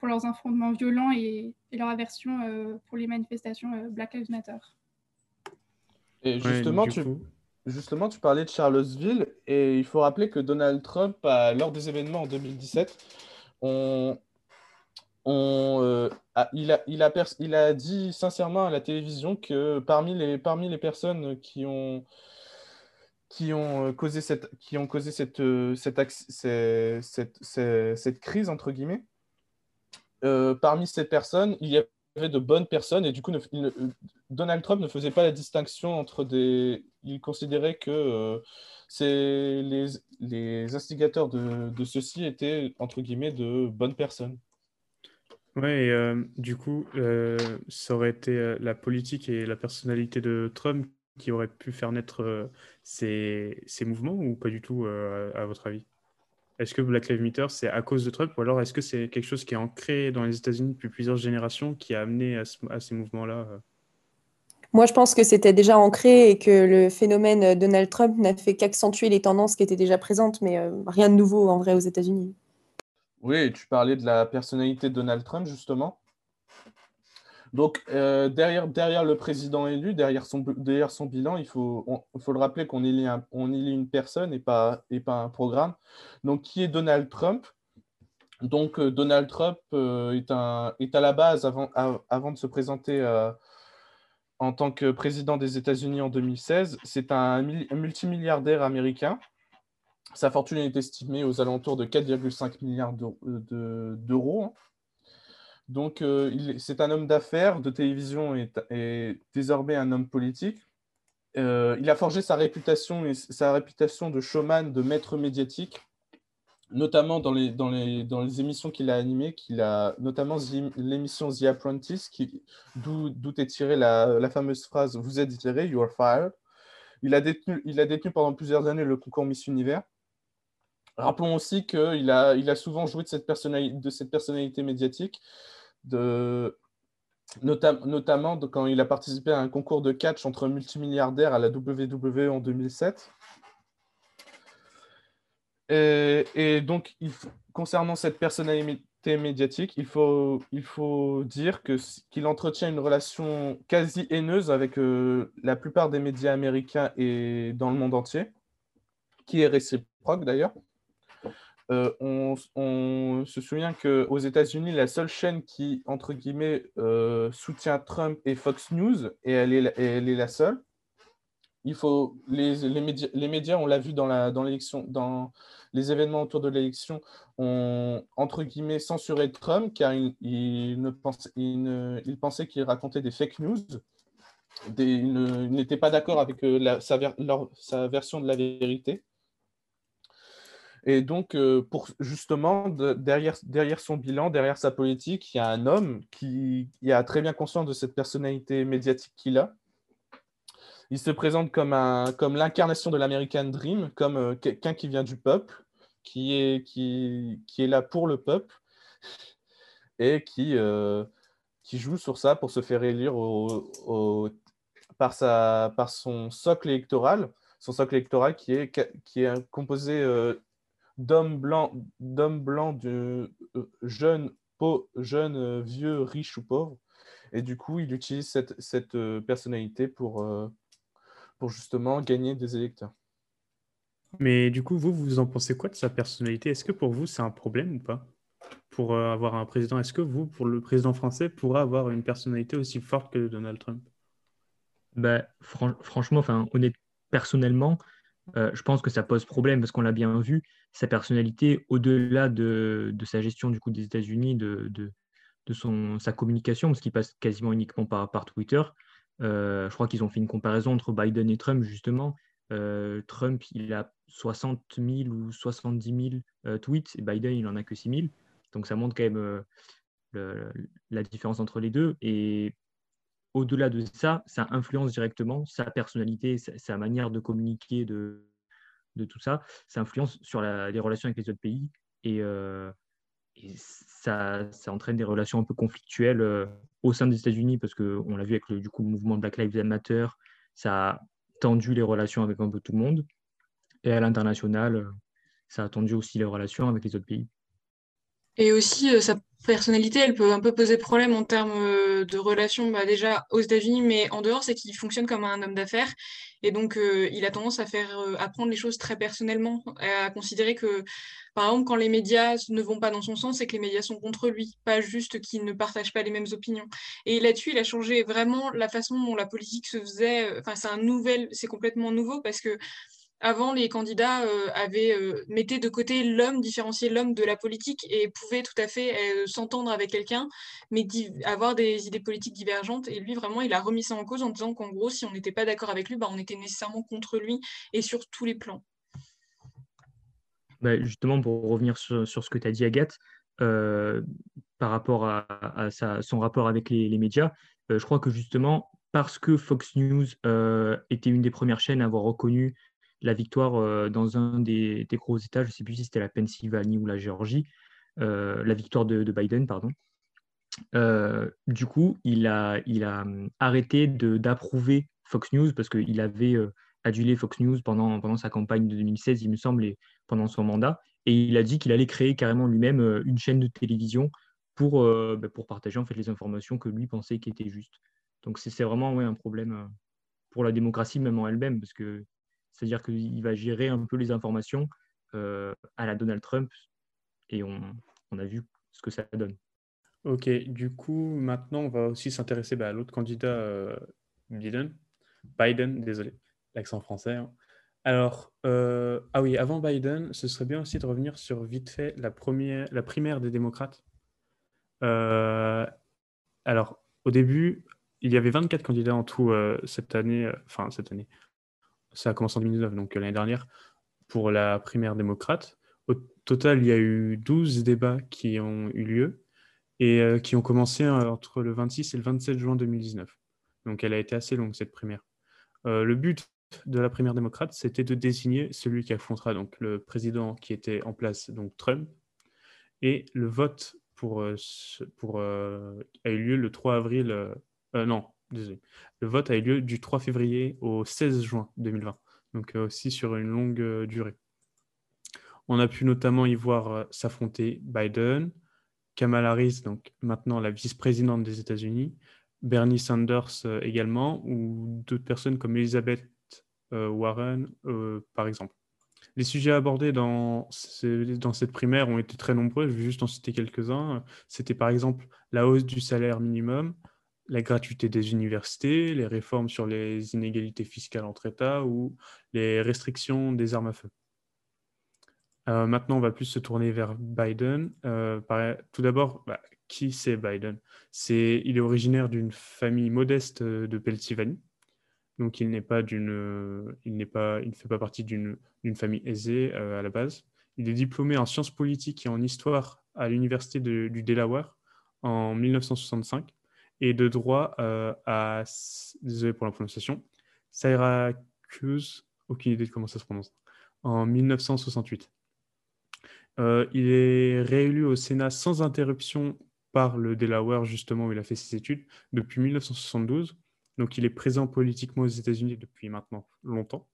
[SPEAKER 11] pour leurs affrontements violents et, et leur aversion pour les manifestations Black Lives Matter.
[SPEAKER 13] Et justement, ouais, tu, coup... justement, tu parlais de Charlottesville, et il faut rappeler que Donald Trump, a, lors des événements en 2017, on, on, euh, a, il, a, il, a il, a, dit sincèrement à la télévision que parmi les, parmi les personnes qui ont, qui ont causé cette, qui ont causé cette, cette, cette, cette, cette crise, entre guillemets, euh, parmi ces personnes, il y avait de bonnes personnes et du coup, il, Donald Trump ne faisait pas la distinction entre des. Il considérait que euh, les, les instigateurs de, de ceci étaient, entre guillemets, de bonnes personnes.
[SPEAKER 10] Ouais, et, euh, du coup, euh, ça aurait été euh, la politique et la personnalité de Trump qui aurait pu faire naître euh, ces, ces, mouvements ou pas du tout, euh, à, votre avis? Est-ce que Black Lives Matter, c'est à cause de Trump ou alors est-ce que c'est quelque chose qui est ancré dans les États-Unis depuis plusieurs générations qui a amené à, ce, à ces mouvements-là
[SPEAKER 15] moi, je pense que c'était déjà ancré et que le phénomène Donald Trump n'a fait qu'accentuer les tendances qui étaient déjà présentes, mais rien de nouveau en vrai aux États-Unis.
[SPEAKER 13] Oui, tu parlais de la personnalité de Donald Trump, justement. Donc, euh, derrière, le président élu, derrière son, bilan, il faut, le rappeler qu'on élit, une personne et pas, un programme. Donc, qui est Donald Trump? Donc, euh, Donald Trump euh, est, à la base, avant, de se présenter en tant que président des États-Unis en 2016, c'est un, un multimilliardaire américain sa fortune est estimée aux alentours de 4,5 milliards d'euros. Donc, euh, c'est un homme d'affaires, de télévision et, désormais un homme politique. Euh, il a forgé sa réputation, et sa réputation de showman, de maître médiatique, notamment dans les, émissions qu'il a animées, a, notamment l'émission The Apprentice, d'où est tirée la, la, fameuse phrase Vous êtes viré, you are fired. Il a, détenu, pendant plusieurs années le concours Miss Univers. Rappelons aussi qu'il a, il a souvent joué de cette, de cette personnalité médiatique, notamment quand il a participé à un concours de catch entre multimilliardaires à la WWE en 2007. Et, donc, concernant cette personnalité médiatique, il faut, il faut dire qu'il entretient une relation quasi haineuse avec euh, la plupart des médias américains et dans le monde entier, qui est réciproque d'ailleurs. Euh, on, se souvient qu'aux États-Unis, la seule chaîne qui, entre guillemets, euh, soutient Trump est Fox News, et elle est, la seule. Il faut, les, médias, les médias, on l'a vu dans dans, les événements autour de l'élection, ont, entre guillemets, censuré Trump, car il, ne pensait qu'il racontait des fake news. Des, il n'était pas d'accord avec euh, sa version de la vérité. Et donc, euh, pour justement, derrière, son bilan, derrière sa politique, il y a un homme qui, qui a très bien conscience de cette personnalité médiatique qu'il a. Il se présente comme, l'incarnation de l'American Dream, comme euh, quelqu'un qui vient du peuple, qui est, là pour le peuple et qui, euh, qui joue sur ça pour se faire élire par, son socle électoral. Son socle électoral qui est composé d'hommes blancs, d'hommes blancs, de euh, jeunes, jeunes, euh, vieux, riches ou pauvres. Et du coup, il utilise cette, cette euh, personnalité pour, pour justement gagner des électeurs.
[SPEAKER 10] Mais du coup, vous, vous en pensez quoi de sa personnalité? Est-ce que pour vous, c'est un problème ou pas? Pour avoir un président, est-ce que vous, pour le président français, pourra avoir une personnalité aussi forte que Donald Trump?
[SPEAKER 14] Bah, Franchement, enfin, honnête, personnellement, euh, je pense que ça pose problème parce qu'on l'a bien vu, sa personnalité, au-delà de, sa gestion du coup des États-Unis, de, sa communication, parce qu'il passe quasiment uniquement par, par Twitter. Euh, je crois qu'ils ont fait une comparaison entre Biden et Trump, justement. Euh, Trump, il a 60 000 ou 70 000 tweets et Biden, il n'en a que 6 000. Donc ça montre quand même la différence entre les deux. Et au-delà de ça, ça influence directement sa personnalité, sa, manière de communiquer, de, tout ça. Ça influence sur les relations avec les autres pays et, euh, ça, ça, entraîne des relations un peu conflictuelles euh, au sein des États-Unis parce qu'on l'a vu avec le, du coup, mouvement Black Lives Matter, ça a tendu les relations avec un peu tout le monde. Et à l'international, euh, ça a tendu aussi les relations avec les autres pays.
[SPEAKER 16] Et aussi, sa personnalité, elle peut un peu poser problème en termes euh, de relations, bah, déjà aux États-Unis, mais en dehors, c'est qu'il fonctionne comme un homme d'affaires. Et donc, euh, il a tendance à faire à prendre les choses très personnellement, à considérer que, par exemple, quand les médias ne vont pas dans son sens, c'est que les médias sont contre lui, pas juste qu'il ne partage pas les mêmes opinions. Et là-dessus, il a changé vraiment la façon dont la politique se faisait. Enfin, c'est un nouvel, c'est complètement nouveau parce que avant, les candidats euh, avaient euh, mettaient de côté l'homme, différencier l'homme de la politique et pouvaient tout à fait euh, s'entendre avec quelqu'un, mais avoir des idées politiques divergentes. Et lui, vraiment, il a remis ça en cause en disant qu'en gros, si on n'était pas d'accord avec lui, bah, on était nécessairement contre lui et sur tous les plans.
[SPEAKER 14] Bah, justement, pour revenir sur, ce que tu as dit, Agathe, par rapport à, son rapport avec les médias, je crois que justement, parce que Fox News était une des premières chaînes à avoir reconnu la victoire euh, dans un des, gros États, je ne sais plus si c'était la Pennsylvanie ou la Géorgie, euh, la victoire de, Biden, pardon. Euh, du coup, il a, il a hum, arrêté d'approuver Fox News parce qu'il avait adulé Fox News pendant, pendant sa campagne de 2016, il me semble, et pendant son mandat. Et il a dit qu'il allait créer carrément lui-même une chaîne de télévision pour, bah, pour partager en fait, les informations que lui pensait qui étaient justes. Donc c'est vraiment ouais, un problème pour la démocratie même en elle-même, parce que c'est-à-dire qu'il va gérer un peu les informations euh, à la Donald Trump et on, a vu ce que ça donne.
[SPEAKER 10] Ok, du coup, maintenant, on va aussi s'intéresser bah, à l'autre candidat, euh, Biden. Biden, désolé, l'accent français. Hein. Alors, euh, ah oui, avant Biden, ce serait bien aussi de revenir sur vite fait la, première, la primaire des démocrates. alors, au début, il y avait 24 candidats en tout cette année, enfin cette année, ça a commencé en 2019, donc euh, l'année dernière, pour la primaire démocrate. Au total, il y a eu 12 débats qui ont eu lieu et euh, qui ont commencé euh, entre le 26 et le 27 juin 2019. Donc elle a été assez longue, cette primaire. le but de la primaire démocrate, c'était de désigner celui qui affrontera donc le président qui était en place, donc Trump, et le vote pour, pour a eu lieu le 3 avril, non, désolé, le vote a eu lieu du 3 février au 16 juin 2020, donc aussi sur une longue durée. On a pu notamment y voir s'affronter Biden, Kamala Harris, donc maintenant la vice-présidente des États-Unis, Bernie Sanders euh, également, ou d'autres personnes comme Elizabeth euh, Warren, euh, par exemple. Les sujets abordés dans, dans cette primaire ont été très nombreux, je vais juste en citer quelques-uns. C'était par exemple la hausse du salaire minimum, la gratuité des universités, les réformes sur les inégalités fiscales entre États ou les restrictions des armes à feu. Euh, maintenant, on va plus se tourner vers Biden. Euh, tout d'abord, bah, qui c'est Biden? Il est originaire d'une famille modeste euh, de Pennsylvanie. Donc, il n'est pas d'une, il n'est pas, il ne fait pas partie d'une, famille aisée à la base. Il est diplômé en sciences politiques et en histoire à l'université du Delaware en 1965 et de droit à, désolé pour la prononciation, Syracuse, aucune idée de comment ça se prononce, en 1968. Euh, il est réélu au Sénat sans interruption par le Delaware, justement, où il a fait ses études, depuis 1972. Donc, il est présent politiquement aux États-Unis depuis maintenant longtemps.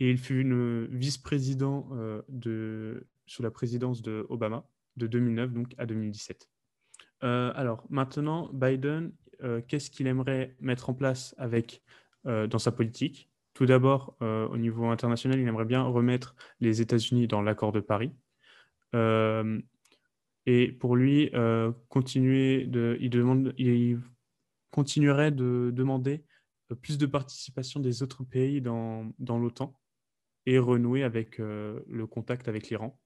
[SPEAKER 10] Et il fut vice-président euh, sous la présidence de Obama de 2009 donc, à 2017. Euh, alors, maintenant, Biden, qu'est-ce qu'il aimerait mettre en place avec, dans sa politique. Tout d'abord, au niveau international, il aimerait bien remettre les États-Unis dans l'accord de Paris. Euh, et pour lui, euh, continuer de, il, demande, il continuerait de demander plus de participation des autres pays dans, l'OTAN et renouer avec euh, le contact avec l'Iran,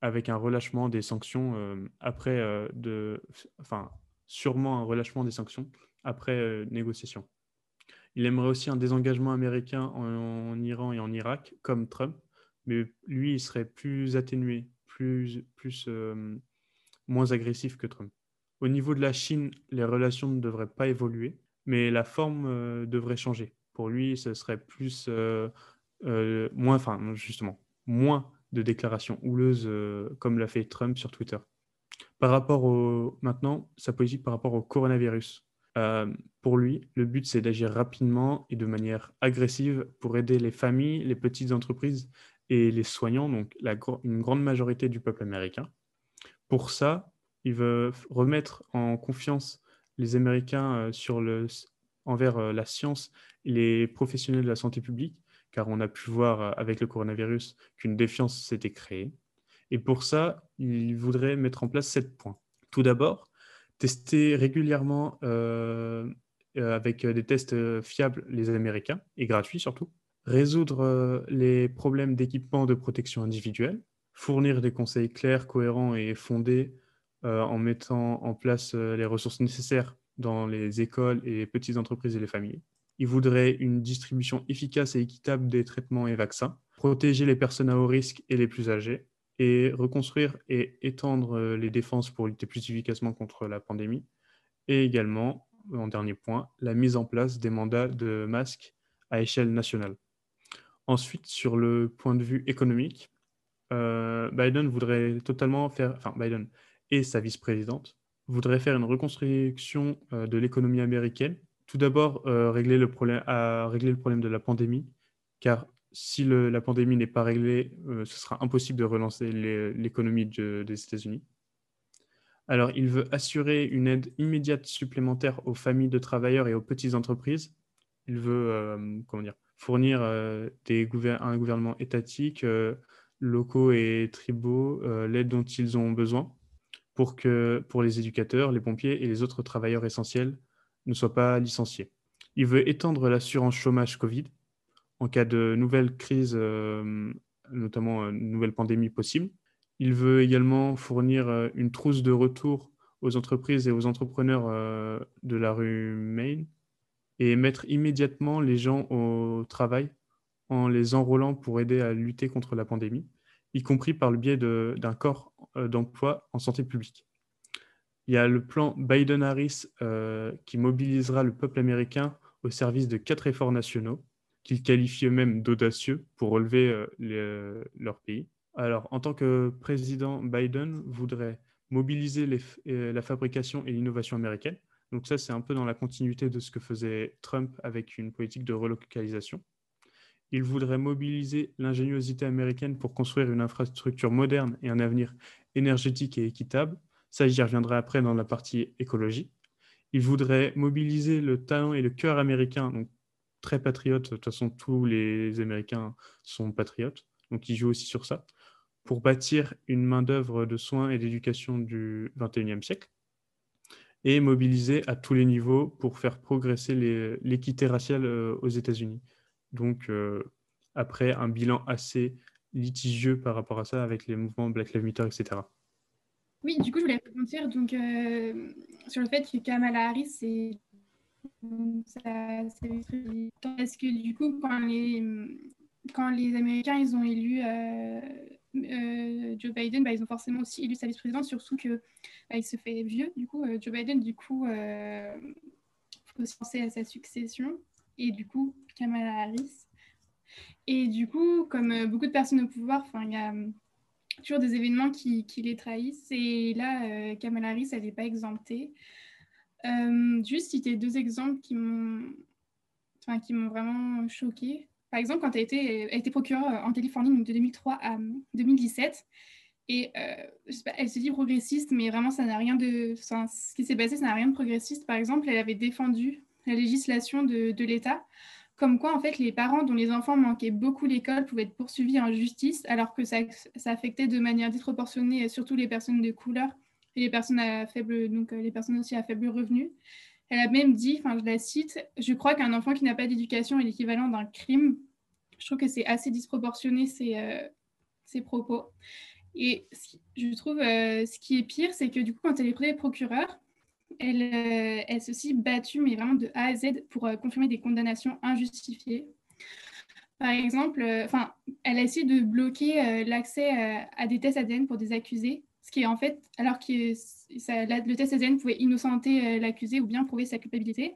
[SPEAKER 10] avec un relâchement des sanctions après de, enfin, sûrement un relâchement des sanctions après négociation. Il aimerait aussi un désengagement américain en, Iran et en Irak, comme Trump, mais lui, il serait plus atténué plus, euh, moins agressif que Trump. Au niveau de la Chine, les relations ne devraient pas évoluer, mais la forme euh, devrait changer. Pour lui, ce serait plus euh, justement, moins de déclarations houleuses comme l'a fait Trump sur Twitter. Par rapport au maintenant, sa politique par rapport au coronavirus. pour lui, le but c'est d'agir rapidement et de manière agressive pour aider les familles, les petites entreprises et les soignants, donc une grande majorité du peuple américain. Pour ça, il veut remettre en confiance les Américains euh, envers euh, la science et les professionnels de la santé publique, car on a pu voir euh, avec le coronavirus qu'une défiance s'était créée. Et pour ça, il voudrait mettre en place sept points. Tout d'abord, tester régulièrement avec des tests fiables les Américains, et gratuits surtout résoudre euh, les problèmes d'équipement de protection individuelle, fournir des conseils clairs, cohérents et fondés euh, en mettant en place euh, les ressources nécessaires dans les écoles et les petites entreprises et les familles. Il voudrait une distribution efficace et équitable des traitements et vaccins, protéger les personnes à haut risque et les plus âgées, et reconstruire et étendre les défenses pour lutter plus efficacement contre la pandémie, et également, en dernier point, la mise en place des mandats de masques à échelle nationale. Ensuite, sur le point de vue économique, euh, Biden voudrait totalement faire, enfin Biden et sa vice-présidente voudraient faire une reconstruction euh, de l'économie américaine. Tout d'abord, euh, régler, le problème, à régler le problème de la pandémie, car si la pandémie n'est pas réglée, ce sera impossible de relancer l'économie des États-Unis. Alors, il veut assurer une aide immédiate supplémentaire aux familles de travailleurs et aux petites entreprises. Il veut, dire, fournir euh, des un gouvernement étatique, euh, locaux et tribaux euh, l'aide dont ils ont besoin pour que pour les éducateurs, les pompiers et les autres travailleurs essentiels ne soient pas licenciés. Il veut étendre l'assurance chômage Covid en cas de nouvelle crise, notamment une nouvelle pandémie possible. Il veut également fournir une trousse de retour aux entreprises et aux entrepreneurs de la rue Maine et mettre immédiatement les gens au travail en les enrôlant pour aider à lutter contre la pandémie, y compris par le biais d'un corps euh, d'emploi en santé publique. Il y a le plan Biden-Harris euh, qui mobilisera le peuple américain au service de quatre efforts nationaux, qu'ils qualifient eux-mêmes d'audacieux pour relever leur pays. Alors, en tant que président, Biden voudrait mobiliser la fabrication et l'innovation américaine. Donc ça, c'est un peu dans la continuité de ce que faisait Trump avec une politique de relocalisation. Il voudrait mobiliser l'ingéniosité américaine pour construire une infrastructure moderne et un avenir énergétique et équitable. Ça, j'y reviendrai après dans la partie écologie. Il voudrait mobiliser le talent et le cœur américain, très patriote. De toute façon, tous les Américains sont patriotes, donc il joue aussi sur ça, pour bâtir une main-d'œuvre de soins et d'éducation du XXIe siècle et mobiliser à tous les niveaux pour faire progresser l'équité raciale euh, aux États-Unis. Donc, euh, après un bilan assez litigieux par rapport à ça avec les mouvements Black Lives Matter, etc.
[SPEAKER 11] Oui, du coup, je voulais rebondir donc, euh, sur le fait que Kamala Harris, c'est parce que du coup, quand les, Américains ils ont élu euh, Joe Biden, bah, ils ont forcément aussi élu sa vice-présidente, surtout que bah, il se fait vieux. Du coup, Joe Biden, du coup, faut se penser à sa succession. Et du coup, Kamala Harris. Et du coup, comme euh, beaucoup de personnes au pouvoir, il y a euh, toujours des événements qui, les trahissent. Et là, euh, Kamala Harris, elle n'est pas exemptée. Juste citer deux exemples qui m'ont enfin, vraiment choquée. Par exemple, quand elle était, été procureure en Californie de 2003 à 2017, et elle se dit progressiste, mais vraiment, ça n'a rien de. ce qui s'est passé, ça n'a rien de progressiste. Par exemple, elle avait défendu la législation de, de l'État comme quoi en fait les parents dont les enfants manquaient beaucoup l'école pouvaient être poursuivis en justice alors que ça, affectait de manière disproportionnée surtout les personnes de couleur et les personnes à faible donc euh, les personnes aussi à faible revenu. Elle a même dit, enfin je la cite, je crois qu'un enfant qui n'a pas d'éducation est l'équivalent d'un crime. Je trouve que c'est assez disproportionné ces, euh, ces propos. Et je trouve euh, ce qui est pire, c'est que du coup quand elle est prise procureur, elle, euh, elle s'est aussi battue, mais vraiment de A à Z, pour euh, confirmer des condamnations injustifiées. Par exemple, enfin, elle a essayé de bloquer l'accès à des tests ADN pour des accusés, qui est en fait, alors que le test ADN pouvait innocenter l'accusé ou bien prouver sa culpabilité.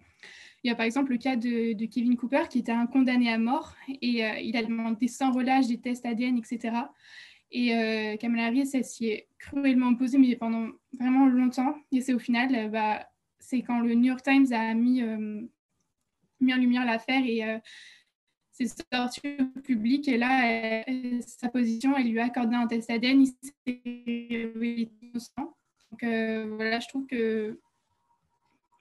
[SPEAKER 11] Il y a par exemple le cas de, Kevin Cooper qui était un condamné à mort et il a demandé sans relâche des tests ADN, etc. Et euh, Kamala Harris, s'y est cruellement opposée, mais pendant vraiment longtemps. Et c'est au final, euh, bah, c'est quand le New York Times a mis, euh, mis en lumière l'affaire et c'est sorti au public. Et là, sa position, elle lui a accordé un test ADN. Il s'est innocent. Donc voilà, je trouve que.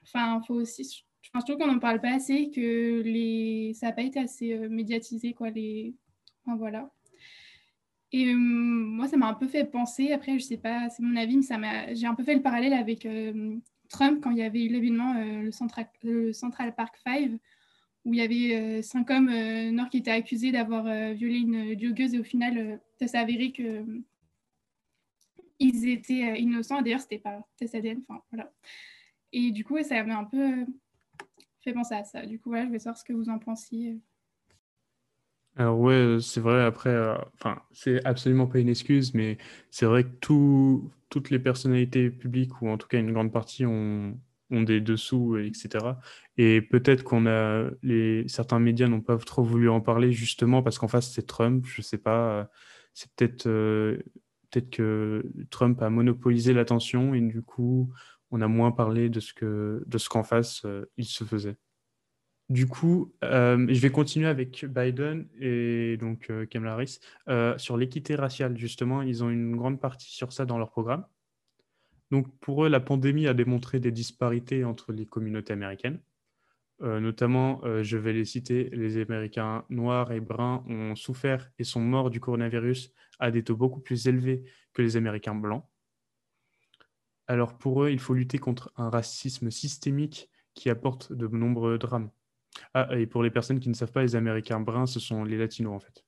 [SPEAKER 11] Enfin, faut aussi. Je pense qu'on n'en parle pas assez, que les... ça n'a pas été assez médiatisé, quoi. Les... Enfin, voilà. Et euh, moi, ça m'a un peu fait penser, après, je sais pas, c'est mon avis, mais ça m'a, j'ai un peu fait le parallèle avec euh, Trump quand il y avait eu l'événement, euh, le, Central, le Central Park 5, où il y avait cinq hommes noirs qui étaient accusés d'avoir violé une joggeuse et au final, ça s'est avéré que ils étaient innocents. D'ailleurs, c'était pas test ADN, enfin voilà. Et du coup, ça m'a un peu fait penser à ça. Du coup, voilà, je vais savoir ce que vous en pensiez.
[SPEAKER 10] Alors ouais, euh, c'est vrai, après, euh, enfin, c'est absolument pas une excuse, mais c'est vrai que tout, toutes les personnalités publiques, ou en tout cas une grande partie, ont, ont des dessous, etc. Et peut-être qu'on a, les, certains médias n'ont pas trop voulu en parler, justement parce qu'en face, c'est Trump, je sais pas, euh, c'est peut-être peut-être que Trump a monopolisé l'attention et du coup, on a moins parlé de ce que de ce qu'en face, il se faisait. Du coup, euh, je vais continuer avec Biden et donc euh, Kamala Harris euh, sur l'équité raciale. Justement, ils ont une grande partie sur ça dans leur programme. Donc, pour eux, la pandémie a démontré des disparités entre les communautés américaines. notamment, je vais les citer, les Américains noirs et bruns ont souffert et sont morts du coronavirus à des taux beaucoup plus élevés que les Américains blancs. Alors, pour eux, il faut lutter contre un racisme systémique qui apporte de nombreux drames. Ah, et pour les personnes qui ne savent pas, les Américains bruns, ce sont les Latinos en fait.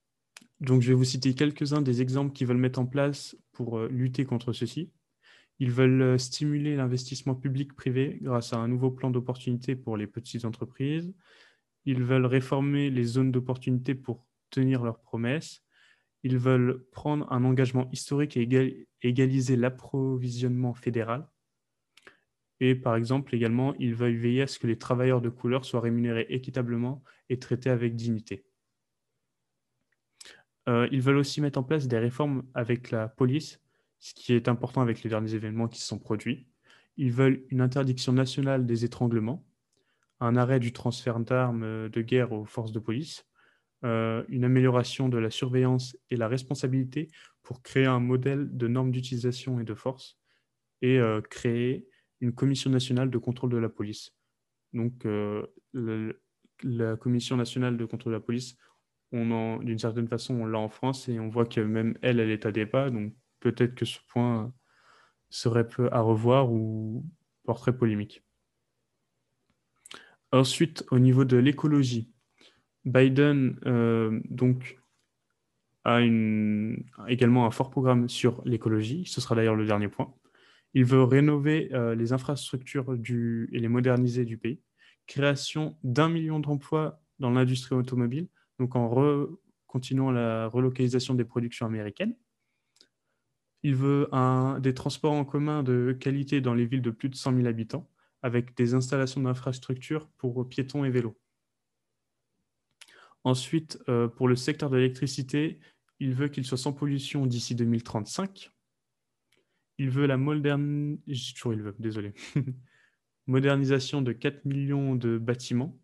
[SPEAKER 10] Donc je vais vous citer quelques-uns des exemples qu'ils veulent mettre en place pour euh, lutter contre ceci. Ils veulent euh, stimuler l'investissement public-privé grâce à un nouveau plan d'opportunité pour les petites entreprises. Ils veulent réformer les zones d'opportunité pour tenir leurs promesses. Ils veulent prendre un engagement historique et égaliser l'approvisionnement fédéral. Et par exemple, également, ils veulent veiller à ce que les travailleurs de couleur soient rémunérés équitablement et traités avec dignité. Euh, ils veulent aussi mettre en place des réformes avec la police, ce qui est important avec les derniers événements qui se sont produits. Ils veulent une interdiction nationale des étranglements, un arrêt du transfert d'armes de guerre aux forces de police, euh, une amélioration de la surveillance et la responsabilité pour créer un modèle de normes d'utilisation et de force, et euh, créer une commission nationale de contrôle de la police. Donc, euh, la commission nationale de contrôle de la police, d'une certaine façon, on l'a en France et on voit que même elle, elle est à débat. Donc, peut-être que ce point serait peu à revoir ou porterait polémique. Ensuite, au niveau de l'écologie, Biden euh, donc, a également un fort programme sur l'écologie. Ce sera d'ailleurs le dernier point. Il veut rénover euh, les infrastructures et les moderniser du pays. Création d'un million d'emplois dans l'industrie automobile, donc en continuant la relocalisation des productions américaines. Il veut des transports en commun de qualité dans les villes de plus de 100 000 habitants, avec des installations d'infrastructures pour piétons et vélos. Ensuite, euh, pour le secteur de l'électricité, il veut qu'il soit sans pollution d'ici 2035. Il veut la modernisation de 4 millions de bâtiments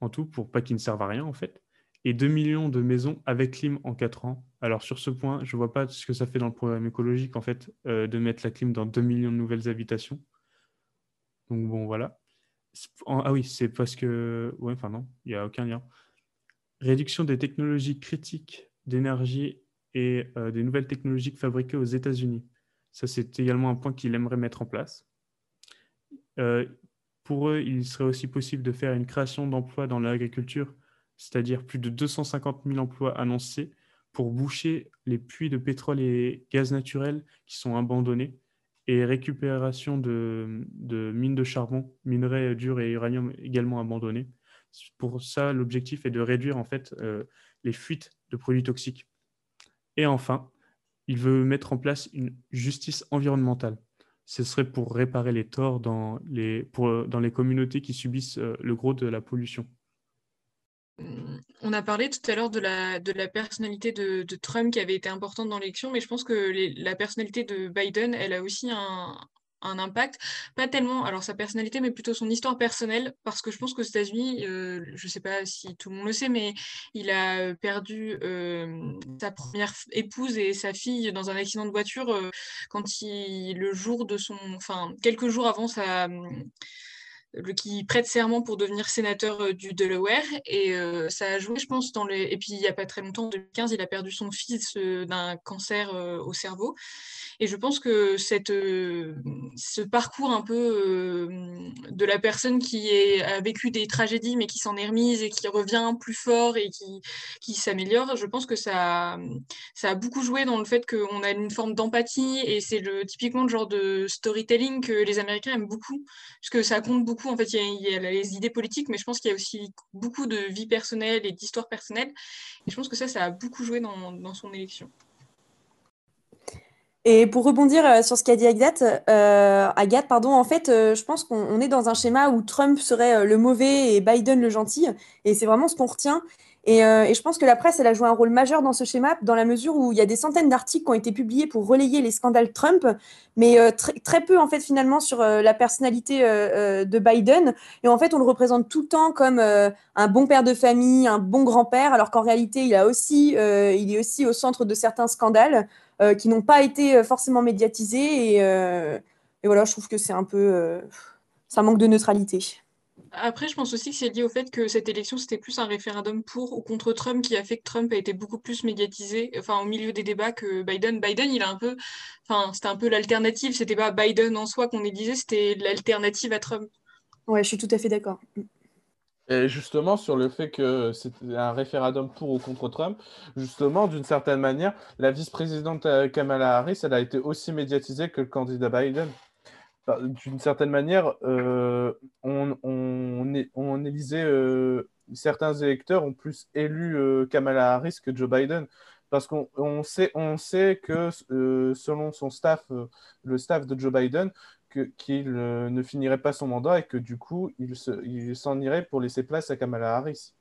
[SPEAKER 10] en tout, pour pas qu'ils ne servent à rien en fait, et 2 millions de maisons avec clim en 4 ans. Alors sur ce point, je vois pas ce que ça fait dans le programme écologique en fait, euh, de mettre la clim dans 2 millions de nouvelles habitations. Donc bon, voilà. Ah oui, c'est parce que... Ouais, enfin non, il n'y a aucun lien. Réduction des technologies critiques d'énergie et euh, des nouvelles technologies fabriquées aux États-Unis. Ça, c'est également un point qu'il aimerait mettre en place. Euh, pour eux, il serait aussi possible de faire une création d'emplois dans l'agriculture, c'est-à-dire plus de 250 000 emplois annoncés pour boucher les puits de pétrole et gaz naturel qui sont abandonnés et récupération de, mines de charbon, minerais durs et uranium également abandonnés. Pour ça, l'objectif est de réduire en fait euh, les fuites de produits toxiques. Et enfin, il veut mettre en place une justice environnementale. Ce serait pour réparer les torts dans les, pour, dans les communautés qui subissent euh, le gros de la pollution.
[SPEAKER 16] On a parlé tout à l'heure de la, personnalité de, Trump qui avait été importante dans l'élection, mais je pense que la personnalité de Biden, elle a aussi un, impact. Pas tellement, alors sa personnalité, mais plutôt son histoire personnelle, parce que je pense qu'aux États-Unis, euh, je ne sais pas si tout le monde le sait, mais il a perdu euh, sa première épouse et sa fille dans un accident de voiture euh, quand il, le jour de son, enfin, quelques jours avant sa qui prête serment pour devenir sénateur euh, du Delaware. Et euh, ça a joué, je pense, dans les. Et puis, il n'y a pas très longtemps, en 2015, il a perdu son fils euh, d'un cancer au cerveau. Et je pense que euh, ce parcours un peu euh, de la personne qui a vécu des tragédies, mais qui s'en est remise et qui revient plus fort et qui, s'améliore, je pense que ça, a beaucoup joué dans le fait qu'on a une forme d'empathie et c'est le, typiquement le genre de storytelling que les Américains aiment beaucoup, parce que ça compte beaucoup. En fait, il y a, les idées politiques, mais je pense qu'il y a aussi beaucoup de vie personnelle et d'histoire personnelle. Et je pense que ça, ça a beaucoup joué dans son élection.
[SPEAKER 15] Et pour rebondir euh, sur ce qu'a dit Agathe, euh, Agathe, pardon, en fait, euh, je pense qu'on on est dans un schéma où Trump serait le mauvais et Biden le gentil, et c'est vraiment ce qu'on retient. Et, je pense que la presse, elle a joué un rôle majeur dans ce schéma, dans la mesure où il y a des centaines d'articles qui ont été publiés pour relayer les scandales Trump, mais très, peu, en fait, finalement, sur la personnalité de Biden. Et en fait, on le représente tout le temps comme un bon père de famille, un bon grand-père, alors qu'en réalité, il, a aussi, il est aussi au centre de certains scandales euh, qui n'ont pas été euh, forcément médiatisés. Et, euh, et voilà, je trouve que c'est un peu. ça manque de neutralité.
[SPEAKER 16] Après, je pense aussi que c'est lié au fait que cette élection, c'était plus un référendum pour ou contre Trump qui a fait que Trump a été beaucoup plus médiatisé, enfin, au milieu des débats que Biden. Biden, il a un peu, enfin, c'était un peu l'alternative. C'était pas Biden en soi qu'on élisait, c'était l'alternative à Trump.
[SPEAKER 15] Ouais, je suis tout à fait d'accord.
[SPEAKER 13] Et justement, sur le fait que c'était un référendum pour ou contre Trump, justement, d'une certaine manière, la vice-présidente euh, Kamala Harris, elle a été aussi médiatisée que le candidat Biden. Enfin, D'une certaine manière, euh, on, on, on élisait, euh, certains électeurs ont plus élu Kamala Harris que Joe Biden. Parce qu'on on sait, on sait que selon son staff, le staff de Joe Biden, qu'il euh, ne finirait pas son mandat et que du coup, il se- il s'en irait pour laisser place à Kamala Harris.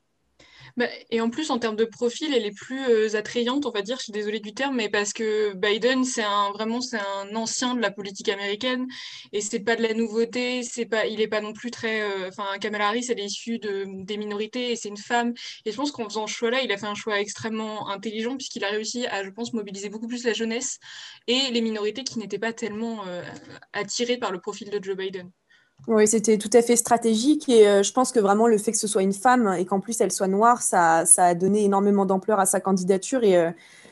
[SPEAKER 16] Bah, et en plus, en termes de profil, elle est plus euh, attrayante, on va dire, je suis désolée du terme, mais parce que Biden, c'est un, vraiment, c'est un ancien de la politique américaine, et c'est pas de la nouveauté, c'est pas, il est pas non plus très, euh, enfin, Kamala Harris, elle est issue de, des minorités, et c'est une femme, et je pense qu'en faisant ce choix-là, il a fait un choix extrêmement intelligent, puisqu'il a réussi à, je pense, mobiliser beaucoup plus la jeunesse et les minorités qui n'étaient pas tellement euh, attirées par le profil de Joe Biden.
[SPEAKER 15] Oui, c'était tout à fait stratégique et euh, je pense que vraiment le fait que ce soit une femme et qu'en plus elle soit noire, ça, a donné énormément d'ampleur à sa candidature et, euh,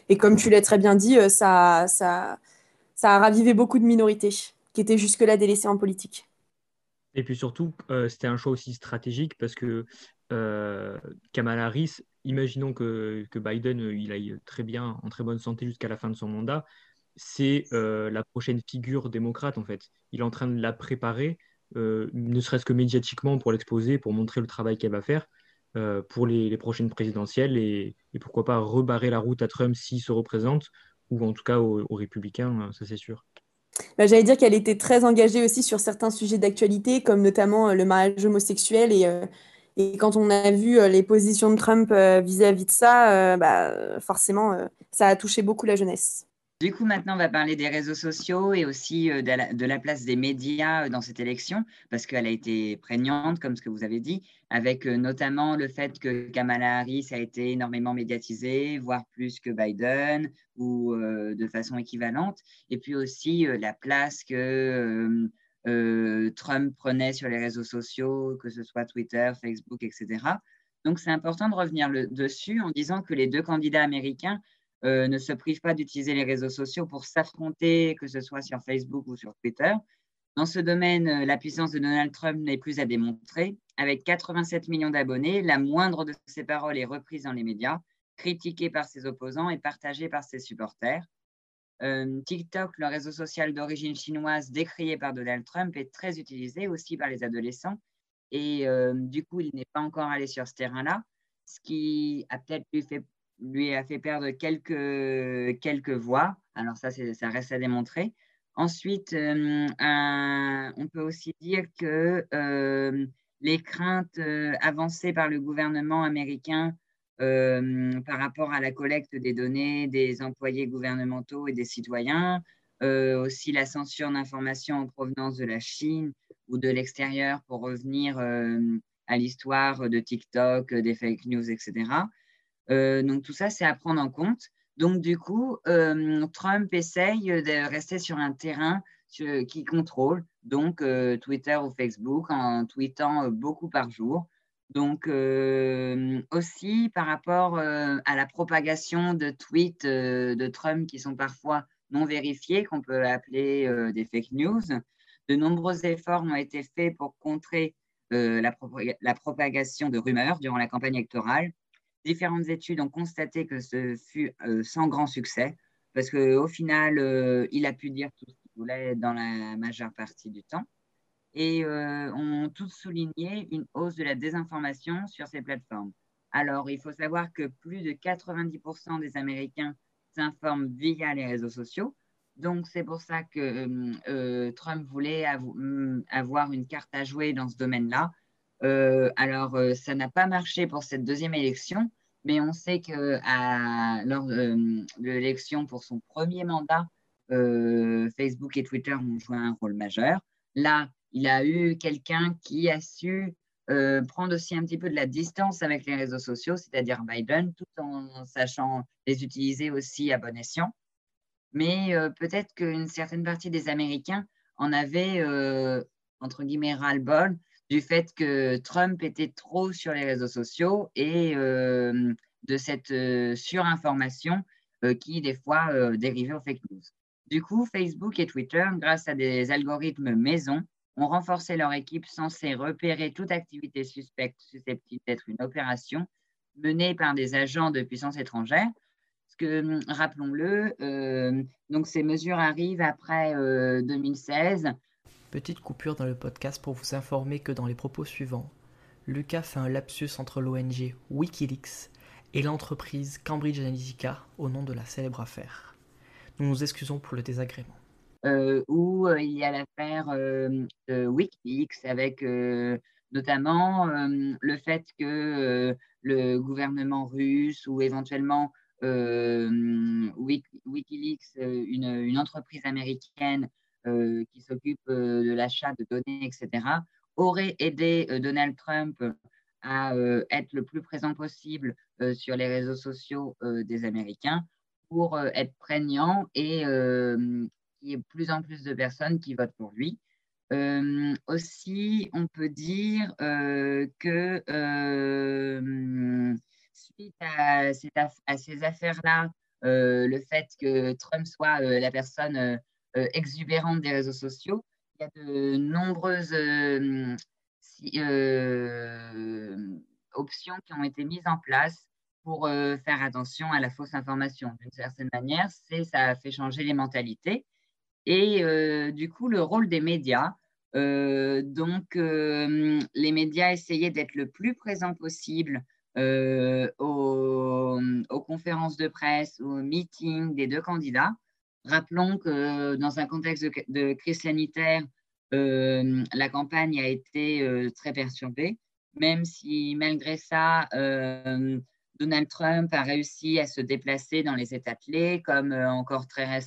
[SPEAKER 15] et comme tu l'as très bien dit, euh, ça, ça, a ravivé beaucoup de minorités qui étaient jusque-là délaissées en politique.
[SPEAKER 14] Et puis surtout, c'était un choix aussi stratégique parce que Kamala Harris, imaginons que, que, Biden il aille très bien, en très bonne santé jusqu'à la fin de son mandat, c'est la prochaine figure démocrate en fait. Il est en train de la préparer euh, ne serait-ce que médiatiquement pour l'exposer, pour montrer le travail qu'elle va faire euh, pour les, prochaines présidentielles et, pourquoi pas rebarrer la route à Trump s'il se représente, ou en tout cas aux, républicains, euh, ça c'est sûr.
[SPEAKER 15] Bah, J'allais dire qu'elle était très engagée aussi sur certains sujets d'actualité, comme notamment le mariage homosexuel. Et, et, quand on a vu les positions de Trump vis-à-vis de ça, bah, forcément, ça a touché beaucoup la jeunesse.
[SPEAKER 12] Du coup, maintenant, on va parler des réseaux sociaux et aussi euh, de la, place des médias euh, dans cette élection, parce qu'elle a été prégnante, comme ce que vous avez dit, avec euh, notamment le fait que Kamala Harris a été énormément médiatisée, voire plus que Biden, ou de façon équivalente, et puis aussi la place que Trump prenait sur les réseaux sociaux, que ce soit Twitter, Facebook, etc. Donc, c'est important de revenir dessus en disant que les deux candidats américains euh, ne se privent pas d'utiliser les réseaux sociaux pour s'affronter, que ce soit sur Facebook ou sur Twitter. Dans ce domaine, euh, la puissance de Donald Trump n'est plus à démontrer. Avec 87 millions d'abonnés, la moindre de ses paroles est reprise dans les médias, critiquée par ses opposants et partagée par ses supporters. Euh, TikTok, le réseau social d'origine chinoise décrié par Donald Trump, est très utilisé aussi par les adolescents. Et du coup, il n'est pas encore allé sur ce terrain-là, ce qui a peut-être lui fait lui a fait perdre quelques, quelques voix. Alors ça, ça reste à démontrer. Ensuite, euh, on peut aussi dire que euh, les craintes euh, avancées par le gouvernement américain par rapport à la collecte des données des employés gouvernementaux et des citoyens, aussi la censure d'informations en provenance de la Chine ou de l'extérieur pour revenir à l'histoire de TikTok, des fake news, etc. Euh, donc tout ça, c'est à prendre en compte. Donc du coup, euh, Trump essaye de rester sur un terrain qui contrôle, donc euh, Twitter ou Facebook, en tweetant beaucoup par jour. Donc aussi par rapport à la propagation de tweets de Trump qui sont parfois non vérifiés, qu'on peut appeler des fake news, de nombreux efforts ont été faits pour contrer la, propagation de rumeurs durant la campagne électorale différentes études ont constaté que ce fut euh, sans grand succès, parce qu'au final, euh, il a pu dire tout ce qu'il voulait dans la majeure partie du temps. Et euh, ont tous souligné une hausse de la désinformation sur ces plateformes. Alors, il faut savoir que plus de 90% des Américains s'informent via les réseaux sociaux. Donc, c'est pour ça que Trump voulait avoir une carte à jouer dans ce domaine-là alors, euh, ça n'a pas marché pour cette deuxième élection, mais on sait que lors euh, de l'élection pour son premier mandat, Facebook et Twitter ont joué un rôle majeur. Là, il a eu quelqu'un qui a su prendre aussi un petit peu de la distance avec les réseaux sociaux, c'est-à-dire Biden, tout en sachant les utiliser aussi à bon escient. Mais peut-être qu'une certaine partie des Américains en avait, entre guillemets, ras-le-bol du fait que Trump était trop sur les réseaux sociaux et euh, de cette euh, surinformation euh, qui, des fois, dérivait aux fake news. Du coup, Facebook et Twitter, grâce à des algorithmes maison, ont renforcé leur équipe censée repérer toute activité suspecte susceptible d'être une opération menée par des agents de puissance étrangère. Parce que, rappelons-le, donc ces mesures arrivent après 2016
[SPEAKER 17] Petite coupure dans le podcast pour vous informer que dans les propos suivants, Lucas fait un lapsus entre l'ONG Wikileaks et l'entreprise Cambridge Analytica au nom de la célèbre affaire. Nous nous excusons pour le désagrément.
[SPEAKER 12] Euh, où euh, il y a l'affaire euh, Wikileaks avec notamment le fait que le gouvernement russe ou éventuellement Wikileaks, une, une, entreprise américaine qui s'occupe de l'achat de données, etc., aurait aidé Donald Trump à être le plus présent possible sur les réseaux sociaux des Américains pour être prégnant et qu'il y ait plus en plus de personnes qui votent pour lui. Euh, aussi, on peut dire euh, que euh, suite à, ces affaires-là, le fait que Trump soit la personne exubérante des réseaux sociaux, il y a de nombreuses options qui ont été mises en place pour faire attention à la fausse information. D'une certaine manière, ça a fait changer les mentalités. Et euh, du coup, le rôle des médias. Euh, donc, euh, les médias essayaient d'être le plus présent possible aux, conférences de presse, aux meetings des deux candidats. Rappelons que dans un contexte de, crise sanitaire, la campagne a été très perturbée, même si malgré ça, Donald Trump a réussi à se déplacer dans les États clés, comme euh, encore très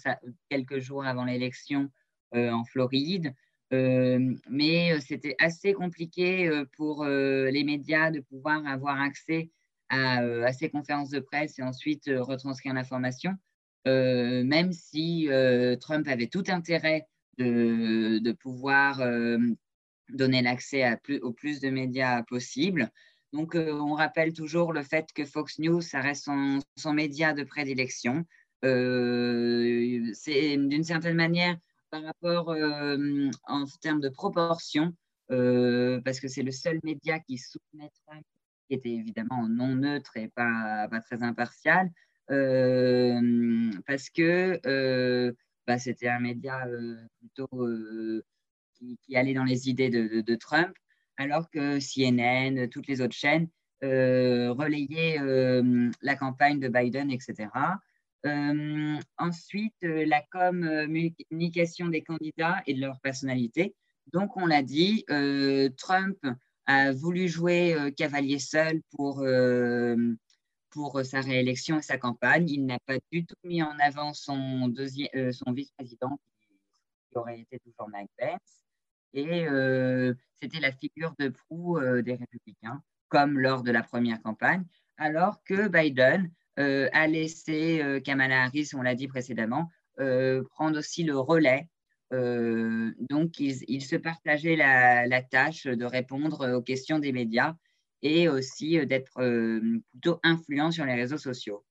[SPEAKER 12] quelques jours avant l'élection euh, en Floride. Euh, mais c'était assez compliqué pour les médias de pouvoir avoir accès à, ces conférences de presse et ensuite retranscrire l'information, même si Trump avait tout intérêt de, pouvoir donner l'accès au plus de médias possible. Donc, euh, on rappelle toujours le fait que Fox News, ça reste son, média de prédilection. Euh, c'est d'une certaine manière par rapport euh, en termes de proportion, parce que c'est le seul média qui soutenait Trump, qui était évidemment non neutre et pas très impartial, parce que bah, c'était un média plutôt qui, allait dans les idées de Trump alors que CNN, toutes les autres chaînes euh, relayaient euh, la campagne de Biden, etc. Euh, ensuite, la communication des candidats et de leur personnalité. Donc, on l'a dit, Trump a voulu jouer cavalier seul pour, pour sa réélection et sa campagne. Il n'a pas du tout mis en avant son, son vice-président, qui aurait été toujours Mike Pence. Et c'était la figure de proue des républicains, comme lors de la première campagne, alors que Biden a laissé Kamala Harris, on l'a dit précédemment, prendre aussi le relais. donc, il, se partageait la, tâche de répondre aux questions des médias et aussi d'être plutôt influent sur les réseaux sociaux.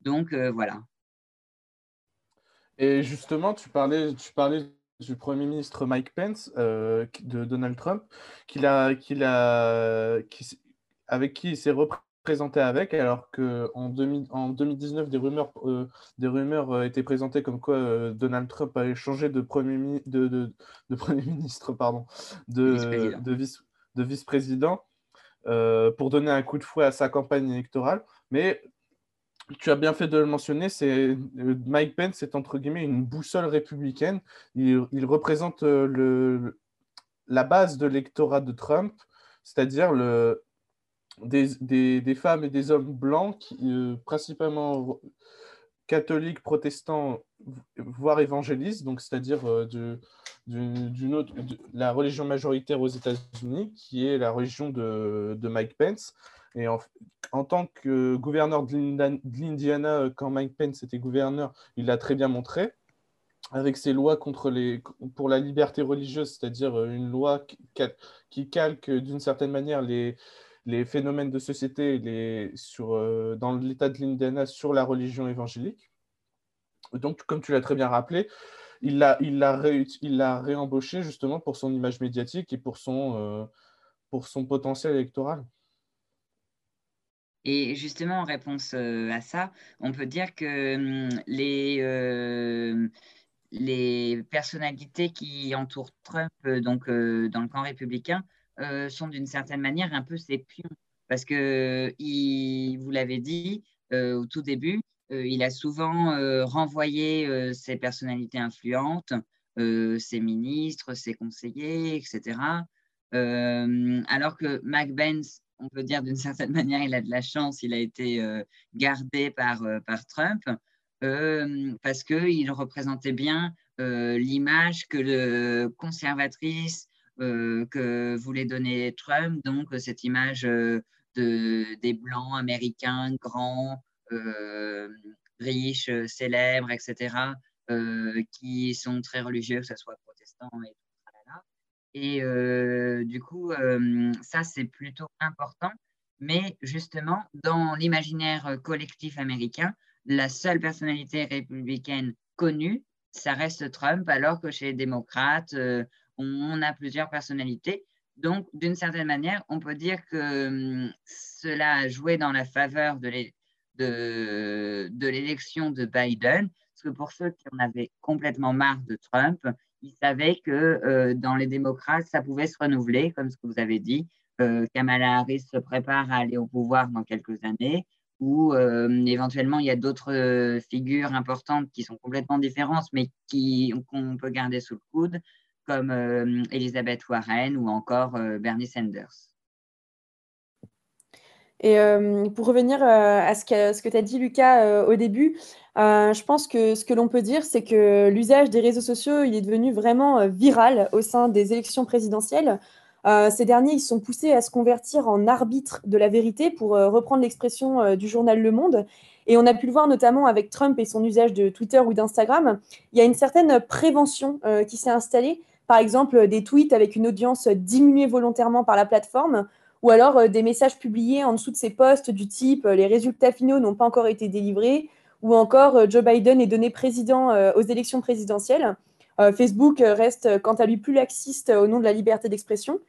[SPEAKER 12] Donc, voilà.
[SPEAKER 13] Et justement, tu parlais, tu parlais du Premier ministre Mike Pence euh, de Donald Trump, qu'il a, qu'il a, avec qui il s'est représenté avec, alors qu'en en 2019, des rumeurs, euh, des rumeurs euh, étaient présentées comme quoi Donald Trump allait changer de Premier, de, de, de premier ministre, pardon, de, de, vice, de vice-président pour donner un coup de fouet à sa campagne électorale. Mais tu as bien fait de le mentionner, c'est euh, Mike Pence est entre guillemets une boussole républicaine. Il, représente euh, la base de l'électorat de Trump, c'est-à-dire des, femmes et des hommes blancs, euh, principalement catholiques, protestants, voire évangélistes, donc c'est-à-dire de, autre, la religion majoritaire aux États-Unis, qui est la religion de, de Mike Pence. Et en, tant que gouverneur de l'Indiana, euh, quand Mike Pence était gouverneur, il l'a très bien montré avec ses lois contre les, pour la liberté religieuse, c'est-à-dire euh, une loi qui calque d'une certaine manière les, les phénomènes de société euh, dans l'État de l'Indiana sur la religion évangélique. Donc, comme tu l'as très bien rappelé, il l'a réembauché justement pour son image médiatique et pour son, son potentiel électoral.
[SPEAKER 12] Et justement, en réponse euh, à ça, on peut dire que hum, les, euh, personnalités qui entourent Trump euh, donc, dans le camp républicain sont d'une certaine manière un peu ses pions. Parce que, il, vous l'avez dit au tout début, il a souvent renvoyé ses personnalités influentes, ses ministres, ses conseillers, etc., alors que Benz, on peut dire d'une certaine manière, il a de la chance, il a été gardé par, par Trump parce qu'il représentait bien l'image que le conservatrice que voulait donner Trump, donc cette image de, des blancs américains grands, riches, célèbres, etc., qui sont très religieux, que ce soit protestants et et du coup, ça, c'est plutôt important. Mais justement, dans l'imaginaire collectif américain, la seule personnalité républicaine connue, ça reste Trump, alors que chez les démocrates, on a plusieurs personnalités. Donc, d'une certaine manière, on peut dire que cela a joué dans la faveur de l'élection de, de Biden, parce que pour ceux qui en avaient complètement marre de Trump, ils savaient que euh, dans les démocrates, ça pouvait se renouveler, comme ce que vous avez dit. Euh, Kamala Harris se prépare à aller au pouvoir dans quelques années, ou euh, éventuellement il y a d'autres figures importantes qui sont complètement différentes, mais qu'on peut garder sous le coude, comme Elizabeth Warren ou encore Bernie Sanders.
[SPEAKER 15] Et pour revenir à ce que, tu as dit, Lucas, au début, je pense que ce que l'on peut dire, c'est que l'usage des réseaux sociaux, il est devenu vraiment viral au sein des élections présidentielles. ces derniers, ils sont poussés à se convertir en arbitre de la vérité, pour reprendre l'expression du journal Le Monde. Et on a pu le voir notamment avec Trump et son usage de Twitter ou d'Instagram. Il y a une certaine prévention qui s'est installée. Par exemple, des tweets avec une audience diminuée volontairement par la plateforme ou alors euh, des messages publiés en dessous de ces posts du type euh, les résultats finaux n'ont pas encore été délivrés, ou encore euh, Joe Biden est donné président aux élections présidentielles. Facebook reste quant à lui plus laxiste au nom de la liberté d'expression.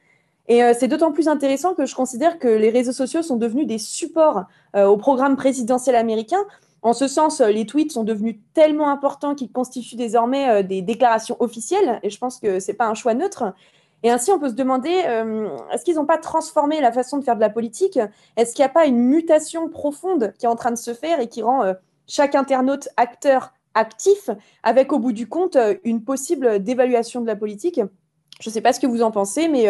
[SPEAKER 15] Et c'est d'autant plus intéressant que je considère que les réseaux sociaux sont devenus des supports au programme présidentiel américain. En ce sens, les tweets sont devenus tellement importants qu'ils constituent désormais des déclarations officielles, et je pense que ce n'est pas un choix neutre. Et ainsi, on peut se demander, euh, est-ce qu'ils n'ont pas transformé la façon de faire de la politique? Est-ce qu'il n'y a pas une mutation profonde qui est en train de se faire et qui rend euh, chaque internaute acteur actif, avec au bout du compte euh, une possible dévaluation de la politique? Je ne sais pas ce que vous en pensez, mais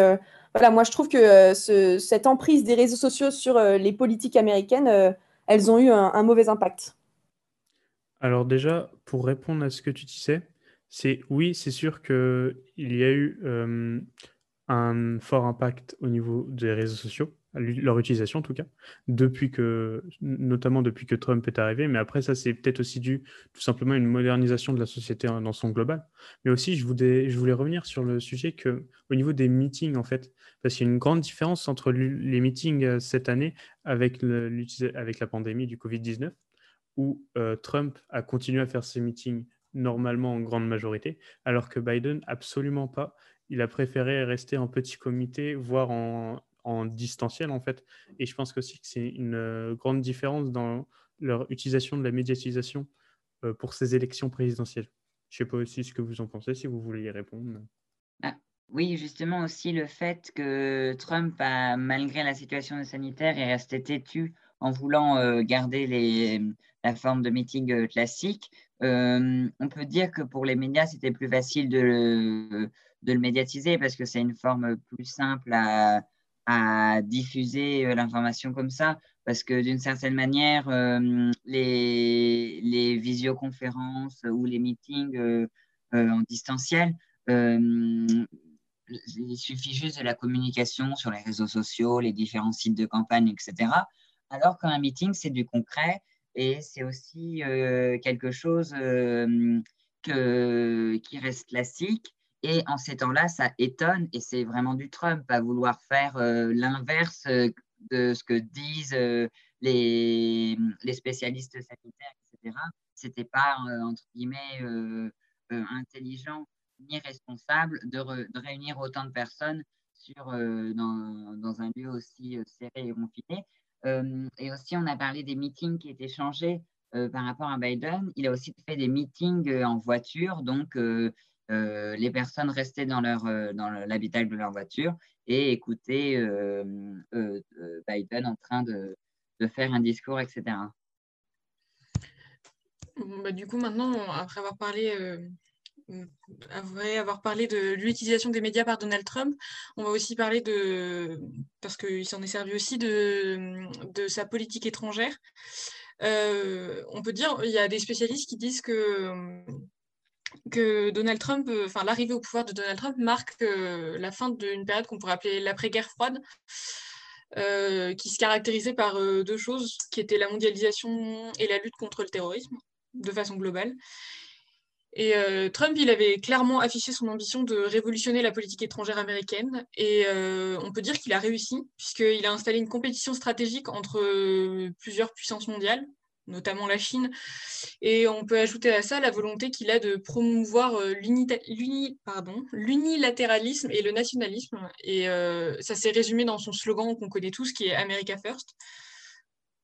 [SPEAKER 15] voilà, moi je trouve que cette emprise des réseaux sociaux sur les politiques américaines, elles ont eu un, mauvais impact.
[SPEAKER 10] Alors déjà, pour répondre à ce que tu disais, c'est oui, c'est sûr qu'il y a eu un fort impact au niveau des réseaux sociaux, leur utilisation en tout cas, depuis que, notamment depuis que Trump est arrivé. Mais après, ça, c'est peut-être aussi dû tout simplement à une modernisation de la société dans son global. Mais aussi, je voulais, revenir sur le sujet que, au niveau des meetings, en fait, parce qu'il y a une grande différence entre les meetings cette année avec la pandémie du Covid-19, où Trump a continué à faire ses meetings normalement en grande majorité, alors que Biden, absolument pas. Il a préféré rester en petit comité, voire en, distanciel, en fait. Et je pense aussi que c'est une euh, grande différence dans leur utilisation de la médiatisation euh, pour ces élections présidentielles. Je ne sais pas aussi ce que vous en pensez, si vous voulez y répondre.
[SPEAKER 12] Ah, oui, justement aussi le fait que Trump, a, malgré la situation sanitaire, est resté têtu en voulant euh, garder les, la forme de meeting classique. Euh, on peut dire que pour les médias, c'était plus facile de le, de le, médiatiser parce que c'est une forme plus simple à, à diffuser euh, l'information comme ça. Parce que d'une certaine manière, euh, les, les, visioconférences ou les meetings en distanciel, il suffit juste de la communication sur les réseaux sociaux, les différents sites de campagne, etc. Alors qu'un meeting, c'est du concret et c'est aussi euh, quelque chose euh, que, qui reste classique. Et en ces temps-là, ça étonne, et c'est vraiment du Trump à vouloir faire euh, l'inverse de ce que disent les, les, spécialistes sanitaires, etc. C'était pas, entre guillemets, intelligent ni responsable de, de, réunir autant de personnes sur, dans, dans, un lieu aussi serré et confiné et aussi, on a parlé des meetings qui étaient changés par rapport à Biden. Il a aussi fait des meetings en voiture, donc les personnes restaient dans, leur, dans l'habitacle de leur voiture et écoutaient Biden en train de, de, faire un discours, etc.
[SPEAKER 16] Bah, du coup, maintenant, après avoir parlé après avoir parlé de l'utilisation des médias par Donald Trump, on va aussi parler de, parce qu'il s'en est servi aussi, de, de sa politique étrangère. Euh, on peut dire, il y a des spécialistes qui disent que, que Donald Trump, enfin l'arrivée au pouvoir de Donald Trump marque euh, la fin d'une période qu'on pourrait appeler l'après-guerre froide. Euh, qui se caractérisait par deux choses, qui étaient la mondialisation et la lutte contre le terrorisme, de façon globale. Et euh, Trump, il avait clairement affiché son ambition de révolutionner la politique étrangère américaine. Et euh, on peut dire qu'il a réussi, puisqu'il a installé une compétition stratégique entre euh, plusieurs puissances mondiales, notamment la Chine. Et on peut ajouter à ça la volonté qu'il a de promouvoir l'unilatéralisme et le nationalisme. Et ça s'est résumé dans son slogan qu'on connaît tous, qui est America First.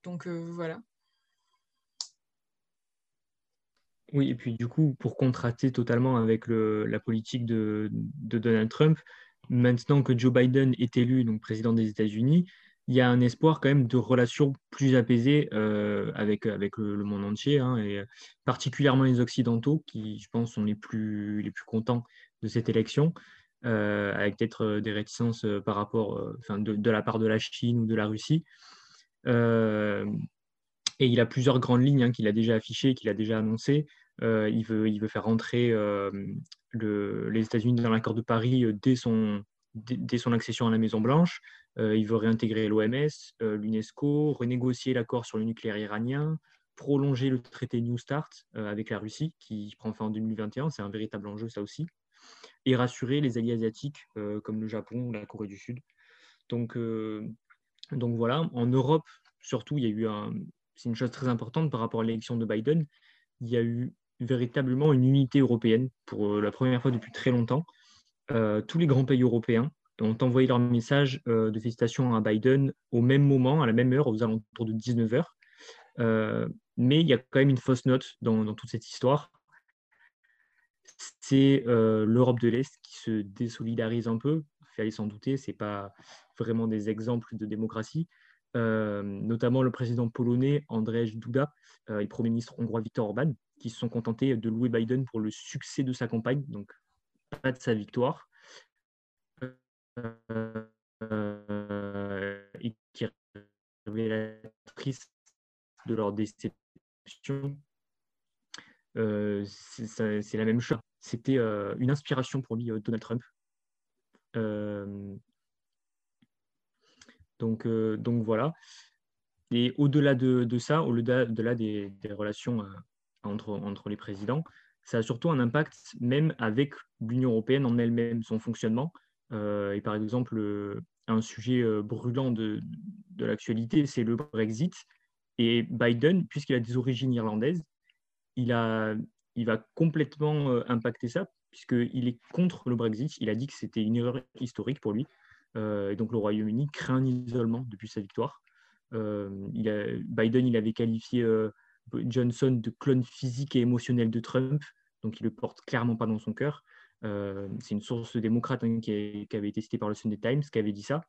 [SPEAKER 16] Donc voilà.
[SPEAKER 14] Oui, et puis du coup, pour contraster totalement avec la politique de, Donald Trump, maintenant que Joe Biden est élu donc président des États-Unis, il y a un espoir quand même de relations plus apaisées euh, avec, avec le, monde entier, hein, et particulièrement les Occidentaux, qui, je pense, sont les plus, les plus contents de cette élection, euh, avec peut-être euh, des réticences par rapport, enfin, de, la part de la Chine ou de la Russie. Et il a plusieurs grandes lignes hein, qu'il a déjà affichées, qu'il a déjà annoncées. Euh, il, veut, il veut faire rentrer euh, les États-Unis dans l'accord de Paris euh, dès son, dès, son accession à la Maison-Blanche. il veut réintégrer l'OMS, l'UNESCO, renégocier l'accord sur le nucléaire iranien, prolonger le traité New Start avec la Russie, qui prend fin en 2021. C'est un véritable enjeu, ça aussi. Et rassurer les alliés asiatiques comme le Japon ou la Corée du Sud. Donc, donc voilà, en Europe, surtout, il y a eu un, c'est une chose très importante par rapport à l'élection de Biden. Il y a eu véritablement une unité européenne pour euh, la première fois depuis très longtemps. Euh, tous les grands pays européens ont envoyé leur message euh, de félicitations à Biden au même moment, à la même heure, aux alentours de 19h. mais il y a quand même une fausse note dans, toute cette histoire. C'est l'Europe de l'Est qui se désolidarise un peu. Il fallait s'en douter, ce n'est pas vraiment des exemples de démocratie. Notamment le président polonais Andrzej Duda et le Premier ministre hongrois Viktor Orban, qui se sont contentés de louer Biden pour le succès de sa campagne, donc pas de sa victoire. Euh, et qui est révélatrice de leur déception. c'est la même chose. C'était une inspiration pour lui, Donald Trump. Donc, euh, donc voilà. Et au-delà de, ça, au-delà des, relations euh, entre, les présidents, ça a surtout un impact même avec l'Union européenne en elle-même, son fonctionnement. Euh, et par exemple, un sujet brûlant de, de l'actualité, c'est le Brexit. Et Biden, puisqu'il a des origines irlandaises, il, a, il va complètement impacter ça, puisqu'il est contre le Brexit. Il a dit que c'était une erreur historique pour lui. Euh, et donc le Royaume-Uni crée un isolement depuis sa victoire. Euh, Biden, il avait qualifié euh, Johnson de clone physique et émotionnel de Trump, donc il le porte clairement pas dans son cœur. c'est une source démocrate hein, qui, avait été citée par le Sunday Times qui avait dit ça.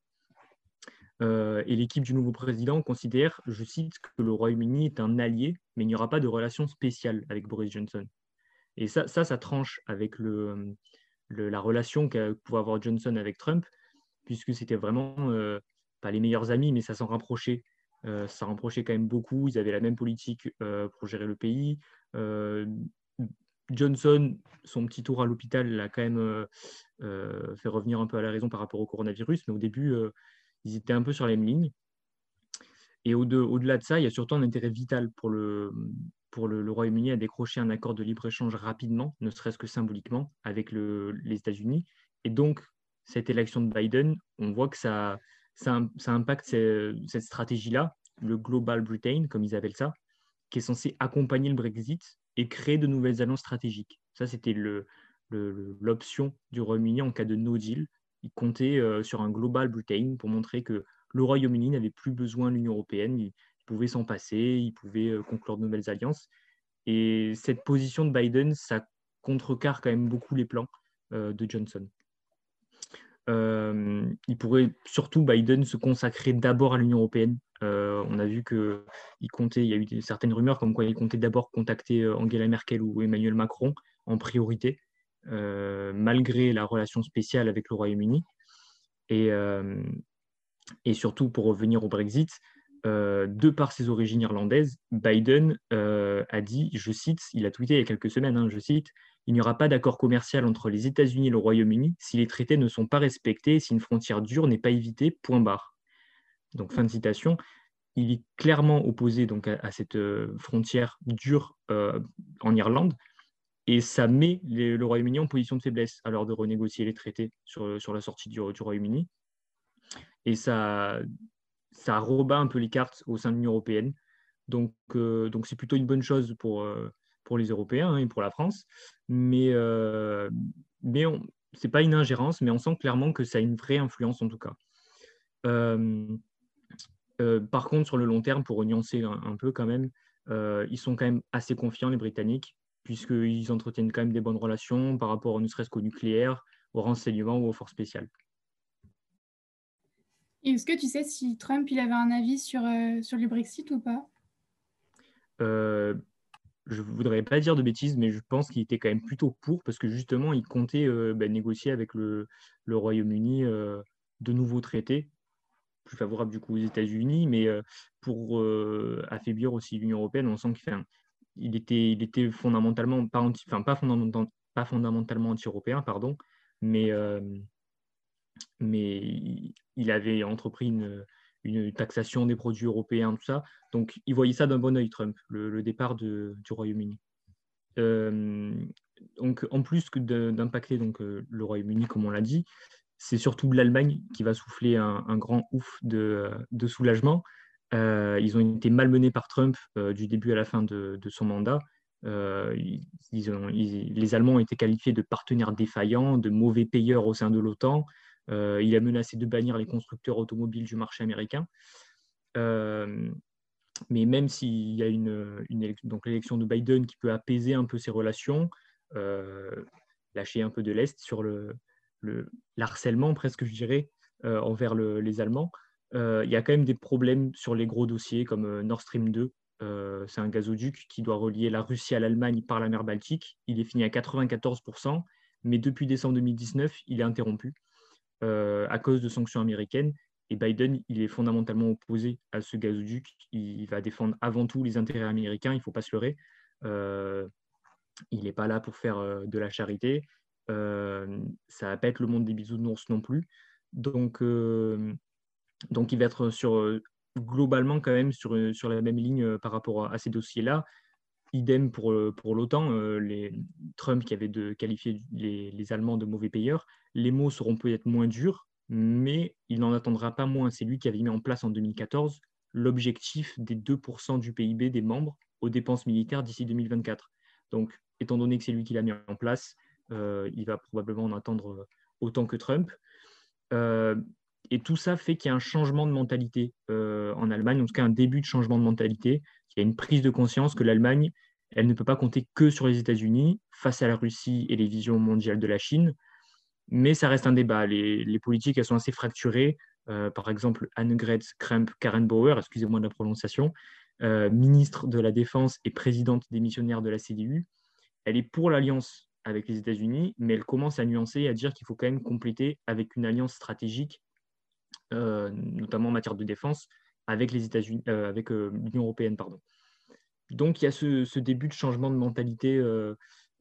[SPEAKER 14] et l'équipe du nouveau président considère, je cite, que le Royaume-Uni est un allié, mais il n'y aura pas de relation spéciale avec Boris Johnson. Et ça, ça, tranche avec la relation qu'a pouvait avoir Johnson avec Trump, puisque c'était vraiment euh, pas les meilleurs amis, mais ça s'en rapprochait. Euh, ça rapprochait quand même beaucoup. Ils avaient la même politique euh, pour gérer le pays. Johnson, son petit tour à l'hôpital l'a quand même fait revenir un peu à la raison par rapport au coronavirus, mais au début, ils étaient un peu sur la même ligne. Et au-delà de ça, il y a surtout un intérêt vital pour le, pour le, Royaume-Uni à décrocher un accord de libre-échange rapidement, ne serait-ce que symboliquement, avec les États-Unis. Et donc, cette élection de Biden, on voit que ça, ça, impacte cette stratégie-là, le Global Britain, comme ils appellent ça, qui est censé accompagner le Brexit et créer de nouvelles alliances stratégiques. Ça, c'était l'option du Royaume-Uni en cas de no deal. Ils comptaient euh, sur un Global Britain pour montrer que le Royaume-Uni n'avait plus besoin de l'Union européenne, il, pouvait s'en passer, il pouvait euh, conclure de nouvelles alliances. Et cette position de Biden, ça contrecarre quand même beaucoup les plans euh, de Johnson. Euh, il pourrait surtout Biden se consacrer d'abord à l'Union européenne. Euh, on a vu qu'il comptait, il y a eu certaines rumeurs comme quoi il comptait d'abord contacter euh, Angela Merkel ou Emmanuel Macron en priorité malgré la relation spéciale avec le Royaume-Uni. Et, surtout, pour revenir au Brexit, de par ses origines irlandaises, Biden a dit, je cite, il a tweeté il y a quelques semaines, hein, je cite, il n'y aura pas d'accord commercial entre les États-Unis et le Royaume-Uni si les traités ne sont pas respectés et si une frontière dure n'est pas évitée, point barre. Donc, fin de citation. Il est clairement opposé donc, à, cette frontière dure en Irlande, et ça met le Royaume-Uni en position de faiblesse alors de renégocier les traités sur, sur la sortie du, Royaume-Uni. Et ça, ça rebat un peu les cartes au sein de l'Union européenne. Donc, euh, c'est plutôt une bonne chose pour, euh, pour les Européens hein, et pour la France. Mais, euh, mais ce n'est pas une ingérence, mais on sent clairement que ça a une vraie influence en tout cas. par contre, sur le long terme, pour nuancer un, peu quand même, ils sont quand même assez confiants, les Britanniques, puisqu'ils entretiennent quand même des bonnes relations par rapport ne serait-ce qu'au nucléaire, au renseignement ou aux forces spéciales.
[SPEAKER 11] Est-ce que tu sais si Trump il avait un avis sur, euh, sur le Brexit ou pas?
[SPEAKER 14] Euh, Je ne voudrais pas dire de bêtises, mais je pense qu'il était quand même plutôt pour, parce que justement, il comptait euh, bah, négocier avec le, Royaume-Uni de nouveaux traités, plus favorables du coup aux États-Unis, mais pour affaiblir aussi l'Union européenne. On sent qu'il il était, fondamentalement, anti, enfin, pas, fondamentalement, fondamentalement anti-européen, pardon, mais mais il avait entrepris une, taxation des produits européens, tout ça. Donc, il voyait ça d'un bon oeil, Trump, le, départ du Royaume-Uni. Euh, donc, en plus d'impacter donc euh, le Royaume-Uni, comme on l'a dit, c'est surtout l'Allemagne qui va souffler un, grand ouf de, soulagement. Euh, ils ont été malmenés par Trump du début à la fin de, son mandat. les Allemands ont été qualifiés de partenaires défaillants, de mauvais payeurs au sein de l'OTAN. Euh, il a menacé de bannir les constructeurs automobiles du marché américain. Euh, mais même s'il y a une, donc l'élection de Biden qui peut apaiser un peu ces relations, euh, lâcher un peu de l'Est sur le, le l'harcèlement presque, je dirais, envers les Allemands, il y a quand même des problèmes sur les gros dossiers comme Nord Stream 2. c'est un gazoduc qui doit relier la Russie à l'Allemagne par la mer Baltique. Il est fini à 94%, mais depuis décembre 2019, il est interrompu. Euh, à cause de sanctions américaines. Et Biden, il est fondamentalement opposé à ce gazoduc. Il va défendre avant tout les intérêts américains, il ne faut pas se leurrer. Euh, il n'est pas là pour faire euh, de la charité. ça va pas être le monde des bisounours non plus. Donc, donc il va être sur, globalement quand même sur, sur la même ligne par rapport à, ces dossiers-là. Idem pour, pour l'OTAN, les, Trump qui avait de, qualifié les, les Allemands de mauvais payeurs, les mots seront peut-être moins durs, mais il n'en attendra pas moins. C'est lui qui avait mis en place en 2014 l'objectif des 2% du PIB des membres aux dépenses militaires d'ici 2024. Donc, étant donné que c'est lui qui l'a mis en place, euh, il va probablement en attendre euh, autant que Trump. Euh, et tout ça fait qu'il y a un changement de mentalité en Allemagne, en tout cas un début de changement de mentalité. Il y a une prise de conscience que l'Allemagne, elle ne peut pas compter que sur les États-Unis face à la Russie et les visions mondiales de la Chine mais ça reste un débat. Les, politiques, elles sont assez fracturées. Euh, par exemple, Annegret Kramp-Karrenbauer, excusez-moi de la prononciation, euh, ministre de la Défense et présidente des missionnaires de la CDU, elle est pour l'alliance avec les États-Unis, mais elle commence à nuancer et à dire qu'il faut quand même compléter avec une alliance stratégique, euh, notamment en matière de défense, avec les États-Unis, avec l'Union européenne, pardon. Donc il y a ce, début de changement de mentalité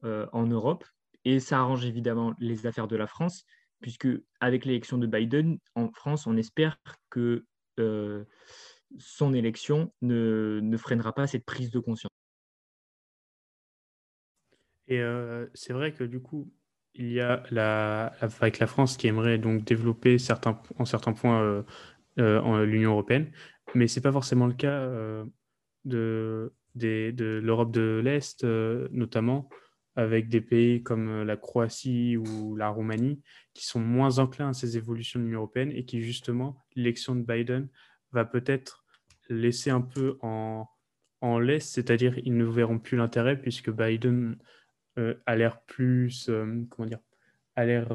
[SPEAKER 14] en Europe et ça arrange évidemment les affaires de la France, puisque avec l'élection de Biden, en France, on espère que euh, son élection ne, ne, freinera pas cette prise de conscience.
[SPEAKER 10] Et euh, c'est vrai que du coup, il y a la, avec la France qui aimerait donc développer certains, en certains points euh, en l'Union européenne, mais ce n'est pas forcément le cas de, de l'Europe de l'Est, notamment avec des pays comme euh, la Croatie ou la Roumanie qui sont moins enclins à ces évolutions de l'Union européenne et qui justement, l'élection de Biden va peut-être laisser un peu en, en laisse, c'est-à-dire ils ne verront plus l'intérêt puisque Biden euh, a l'air plus, euh, comment dire, a l'air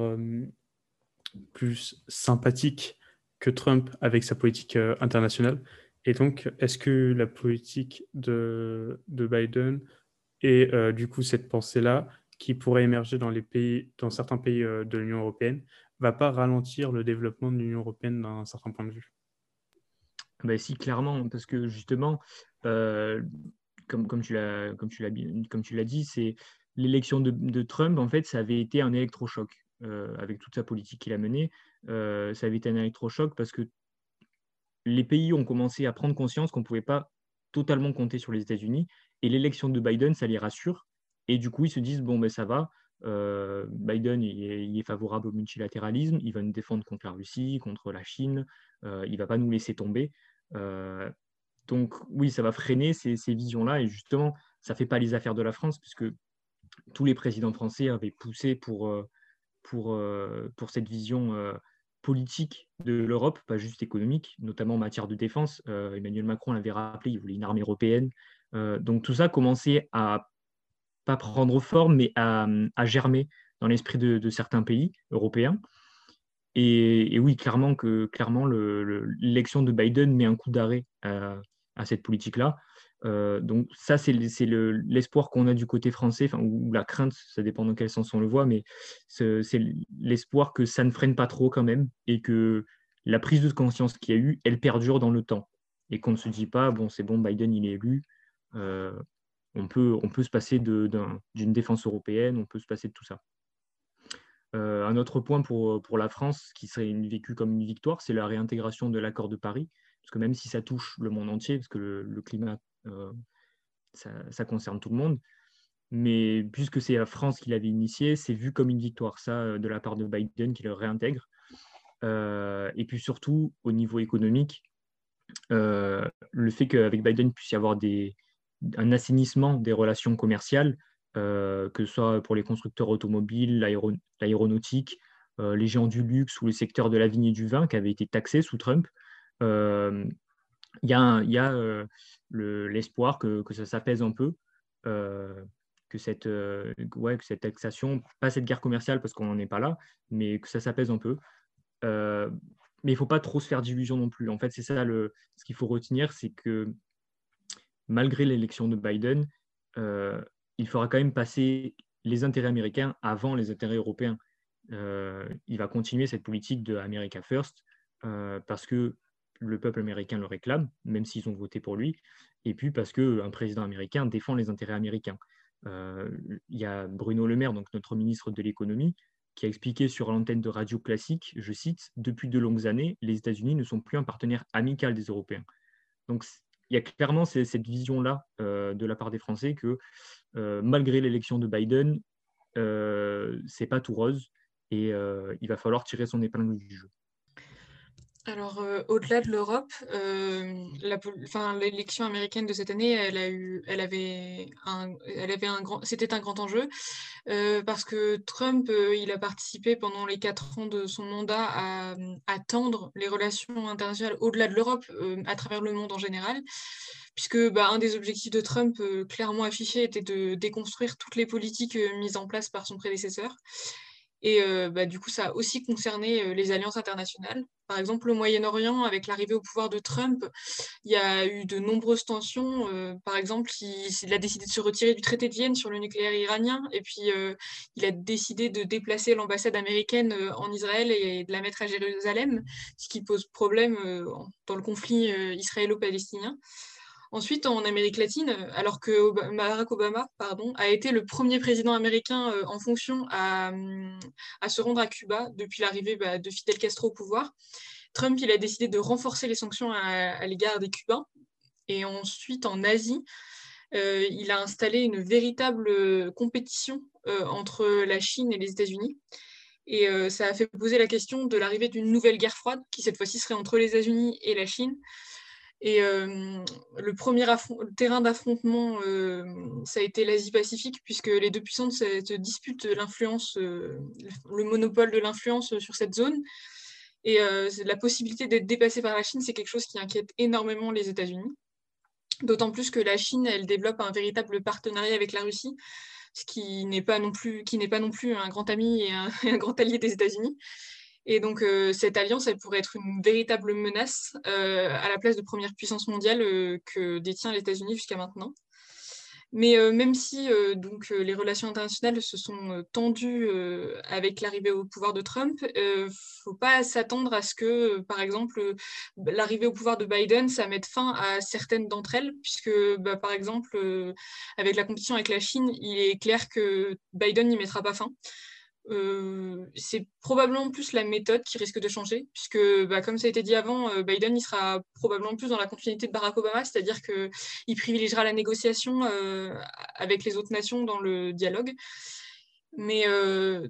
[SPEAKER 10] plus sympathique que Trump avec sa politique internationale. Et donc, est-ce que la politique de, de Biden et euh, du coup, cette pensée-là qui pourrait émerger dans, les pays, dans certains pays euh, de l'Union européenne va pas ralentir le développement de l'Union européenne d'un certain point de vue?
[SPEAKER 14] Ben Si, clairement, parce que justement, euh, comme tu l'as dit, c'est l'élection de, Trump, en fait, ça avait été un électrochoc. Euh, avec toute sa politique qu'il a menée, ça avait été un électrochoc parce que les pays ont commencé à prendre conscience qu'on ne pouvait pas totalement compter sur les États-Unis. Et l'élection de Biden, ça les rassure. Et du coup, ils se disent, bon, ben ça va, euh, Biden il est, favorable au multilatéralisme, il va nous défendre contre la Russie, contre la Chine, euh, il ne va pas nous laisser tomber. Euh, donc oui, ça va freiner ces, visions-là. Et justement, ça ne fait pas les affaires de la France, puisque tous les présidents français avaient poussé pour, pour, pour cette vision politique de l'Europe, pas juste économique, notamment en matière de défense. Emmanuel Macron l'avait rappelé, il voulait une armée européenne. donc tout ça commençait à pas prendre forme, mais à, germer dans l'esprit de, certains pays européens. Et, oui, clairement que clairement l'élection de Biden met un coup d'arrêt à, cette politique-là. Euh, donc ça, c'est l'espoir qu'on a du côté français, ou la crainte, ça dépend dans quel sens on le voit, mais c'est l'espoir que ça ne freine pas trop quand même, et que la prise de conscience qu'il y a eu, elle perdure dans le temps, et qu'on ne se dit pas, bon, c'est bon, Biden, il est élu, euh, on peut, on peut se passer d'une défense européenne, on peut se passer de tout ça. Euh, un autre point pour, la France qui serait vécu comme une victoire, c'est la réintégration de l'accord de Paris. Parce que même si ça touche le monde entier, parce que le, climat, euh, ça, concerne tout le monde, mais puisque c'est la France qui l'avait initié, c'est vu comme une victoire, ça, euh, de la part de Biden qui le réintègre. et puis surtout, au niveau économique, le fait qu'avec Biden puisse y avoir un assainissement des relations commerciales, euh, que ce soit pour les constructeurs automobiles, l'aéronautique, euh, les géants du luxe ou le secteur de la vigne et du vin qui avait été taxé sous Trump. Euh, il y a, l'espoir que, ça s'apaise un peu, que, cette, ouais, que cette taxation, pas cette guerre commerciale parce qu'on n'en est pas là, mais que ça s'apaise un peu. mais il ne faut pas trop se faire d'illusions non plus. En fait, c'est ça le, ce qu'il faut retenir, c'est que malgré l'élection de Biden, euh, il fera quand même passer les intérêts américains avant les intérêts européens. Euh, il va continuer cette politique de America First euh, parce que le peuple américain le réclame, même s'ils ont voté pour lui, et puis parce qu'un président américain défend les intérêts américains. Il y a Bruno Le Maire, donc notre ministre de l'économie, qui a expliqué sur l'antenne de radio classique, je cite, Depuis de longues années, les États-Unis ne sont plus un partenaire amical des Européens. Donc il y a clairement cette vision-là euh, de la part des Français que euh, malgré l'élection de Biden, euh, c'est pas tout rose et euh, il va falloir tirer son épingle du jeu.
[SPEAKER 16] Alors, euh, au-delà de l'Europe, euh, l'élection américaine de cette année, elle, a eu, elle avait un, elle avait un grand, c'était un grand enjeu euh, parce que Trump, il a participé pendant les quatre ans de son mandat à, tendre les relations internationales au-delà de l'Europe, à travers le monde en général puisque bah, un des objectifs de Trump clairement affiché était de déconstruire toutes les politiques mises en place par son prédécesseur. Et euh, bah, du coup, ça a aussi concerné euh, les alliances internationales. Par exemple, au Moyen-Orient, avec l'arrivée au pouvoir de Trump, il y a eu de nombreuses tensions. Euh, par exemple, il, a décidé de se retirer du traité de Vienne sur le nucléaire iranien. Et puis, il a décidé de déplacer l'ambassade américaine en Israël et de la mettre à Jérusalem, ce qui pose problème dans le conflit israélo-palestinien. Ensuite, en Amérique latine, alors que Barack Obama pardon, a été le premier président américain euh, en fonction à, se rendre à Cuba depuis l'arrivée bah, de Fidel Castro au pouvoir, Trump il a décidé de renforcer les sanctions à, l'égard des Cubains. Et ensuite, en Asie, euh, il a installé une véritable compétition euh, entre la Chine et les États-Unis. Et ça a fait poser la question de l'arrivée d'une nouvelle guerre froide, qui cette fois-ci serait entre les États-Unis et la Chine, et euh, le premier terrain d'affrontement, euh, ça a été l'Asie-Pacifique, puisque les deux puissances se disputent euh, le monopole de l'influence sur cette zone. Et la possibilité d'être dépassée par la Chine, c'est quelque chose qui inquiète énormément les États-Unis. D'autant plus que la Chine, elle développe un véritable partenariat avec la Russie, ce qui n'est pas non plus, un grand ami et un grand allié des États-Unis. Et donc, euh, cette alliance, elle pourrait être une véritable menace euh, à la place de première puissance mondiale euh, que détient les États-Unis jusqu'à maintenant. Mais même si donc, les relations internationales se sont tendues avec l'arrivée au pouvoir de Trump, il ne faut pas s'attendre à ce que, par exemple, l'arrivée au pouvoir de Biden, ça mette fin à certaines d'entre elles, puisque, bah, par exemple, avec la compétition avec la Chine, il est clair que Biden n'y mettra pas fin. Euh, c'est probablement plus la méthode qui risque de changer, puisque, bah, comme ça a été dit avant, euh, Biden sera probablement plus dans la continuité de Barack Obama, c'est-à-dire qu'il privilégiera la négociation euh, avec les autres nations dans le dialogue. Mais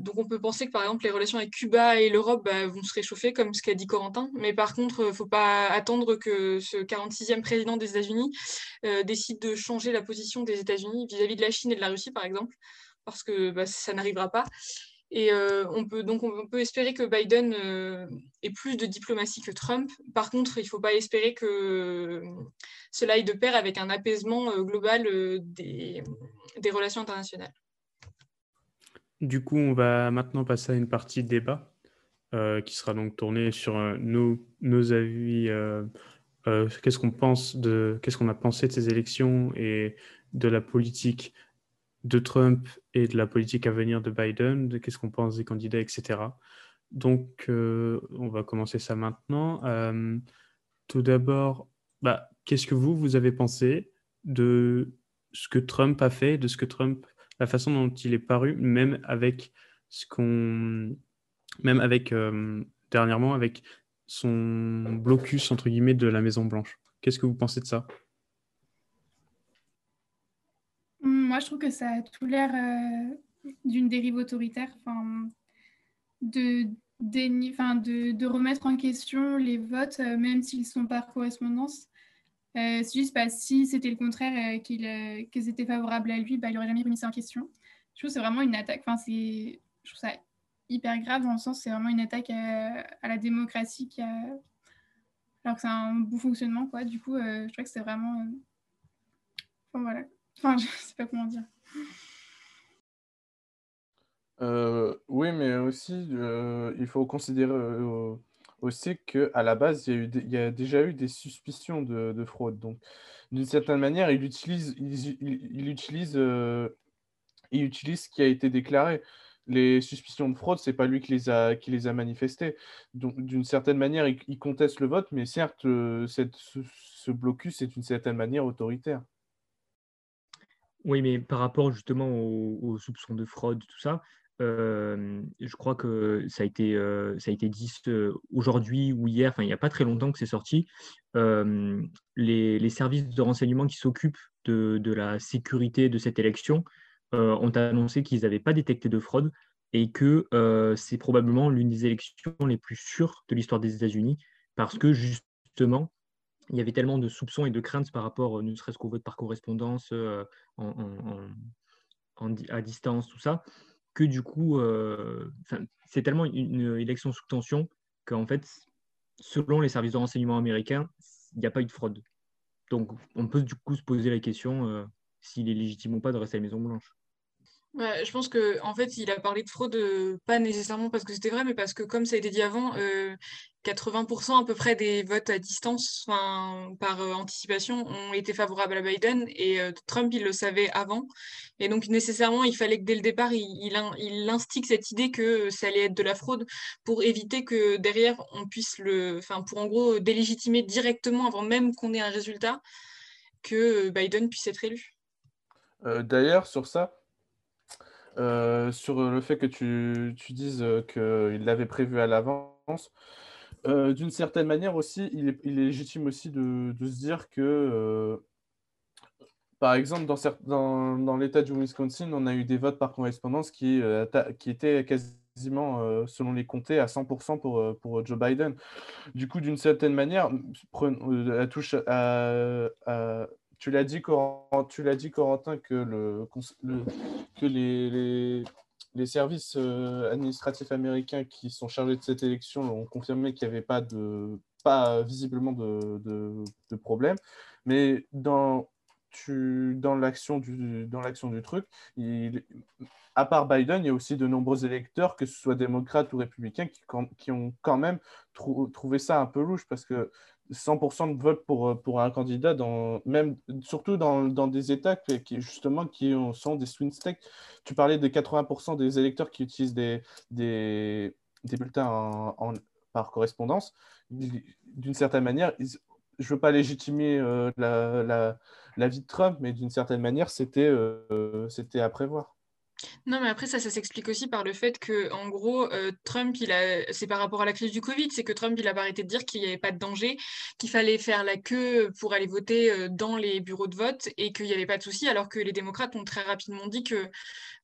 [SPEAKER 16] donc on peut penser que par exemple les relations avec Cuba et l'Europe bah, vont se réchauffer, comme ce qu'a dit Corentin. Mais par contre, il ne faut pas attendre que ce 46e président des États-Unis décide de changer la position des États-Unis vis-à-vis de la Chine et de la Russie, par exemple, parce que bah, ça n'arrivera pas. Et euh, on peut donc on peut espérer que Biden euh, ait plus de diplomatie que Trump. Par contre, il ne faut pas espérer que cela aille de pair avec un apaisement euh, global des, relations internationales.
[SPEAKER 10] Du coup, on va maintenant passer à une partie débat qui sera donc tournée sur nos, avis. qu'est-ce qu'on a pensé de ces élections et de la politique de Trump et de la politique à venir de Biden, de qu'est-ce qu'on pense des candidats, etc. Donc, euh, on va commencer ça maintenant. Euh, tout d'abord, bah, qu'est-ce que vous, vous avez pensé de ce que Trump a fait, de ce que Trump, la façon dont il est paru, même avec ce qu'on, même avec euh, dernièrement avec son blocus entre guillemets de la Maison Blanche? Qu'est-ce que vous pensez de ça?
[SPEAKER 11] Moi, je trouve que ça a tout l'air euh, d'une dérive autoritaire, de, de, de, remettre en question les votes, euh, même s'ils sont par correspondance. Euh, c'est juste bah, si c'était le contraire, qu'ils étaient favorables à lui, bah, il n'aurait jamais remis ça en question. Je trouve que c'est vraiment une attaque. Enfin, je trouve ça hyper grave dans le sens c'est vraiment une attaque à, la démocratie qui alors que c'est un bon fonctionnement. Quoi. Du coup, je crois que c'est vraiment... Enfin, voilà. Enfin, je sais pas comment dire.
[SPEAKER 13] Euh, oui, mais aussi, euh, il faut considérer euh, aussi qu'à la base, il y, a eu a déjà eu des suspicions de, fraude. Donc, d'une certaine manière, il utilise, il, il, utilise, il utilise ce qui a été déclaré. Les suspicions de fraude, c'est pas lui qui les a, qui les a manifestées. Donc, d'une certaine manière, il, conteste le vote, mais certes, ce blocus est d'une certaine manière autoritaire.
[SPEAKER 14] Oui, mais par rapport justement aux, soupçons de fraude, tout ça, euh, je crois que ça a été, euh, dit aujourd'hui ou hier, enfin il n'y a pas très longtemps que c'est sorti, euh, les, services de renseignement qui s'occupent de, la sécurité de cette élection ont annoncé qu'ils n'avaient pas détecté de fraude et que c'est probablement l'une des élections les plus sûres de l'histoire des États-Unis parce que justement, il y avait tellement de soupçons et de craintes par rapport, euh, ne serait-ce qu'au vote par correspondance, euh, à distance, tout ça, que du coup, euh, c'est tellement une élection sous tension qu'en fait, selon les services de renseignement américains, il n'y a pas eu de fraude. Donc, on peut du coup se poser la question s'il est légitime ou pas de rester à la Maison Blanche.
[SPEAKER 16] Je pense qu'en en fait, il a parlé de fraude, pas nécessairement parce que c'était vrai, mais parce que, comme ça a été dit avant, 80% à peu près des votes à distance, par euh, anticipation, ont été favorables à Biden et euh, Trump, il le savait avant. Et donc, nécessairement, il fallait que dès le départ, il, il, instigue cette idée que ça allait être de la fraude pour éviter que derrière, on puisse le. Enfin, pour en gros délégitimer directement avant même qu'on ait un résultat, que Biden puisse être élu.
[SPEAKER 13] Euh, d'ailleurs, sur ça, sur le fait que tu, tu dises qu'il l'avait prévu à l'avance, euh, d'une certaine manière aussi, il est, légitime aussi de, se dire que, euh, par exemple, dans, dans, l'État du Wisconsin, on a eu des votes par correspondance qui, euh, qui étaient quasiment, selon les comtés, à 100% pour, pour Joe Biden. Du coup, d'une certaine manière, à touche tu l'as dit, Corentin, que, le, que les services euh, administratifs américains qui sont chargés de cette élection ont confirmé qu'il n'y avait pas, visiblement de, problème. Mais dans, l'action du, truc, à part Biden, il y a aussi de nombreux électeurs, que ce soit démocrates ou républicains, qui ont quand même trouvé ça un peu louche parce que 100% de vote pour, pour un candidat, dans, même, surtout dans, dans des États qui, justement qui sont des swing states. Tu parlais des 80% des électeurs qui utilisent des, des, bulletins en, par correspondance. D'une certaine manière, je ne veux pas légitimer euh, la, la, la, vie de Trump, mais d'une certaine manière, c'était euh, c'était à prévoir.
[SPEAKER 16] Non, mais après, ça, ça s'explique aussi par le fait que, en gros, euh, Trump, c'est par rapport à la crise du Covid, c'est que Trump, il a arrêté de dire qu'il n'y avait pas de danger, qu'il fallait faire la queue pour aller voter euh, dans les bureaux de vote et qu'il n'y avait pas de souci, alors que les démocrates ont très rapidement dit que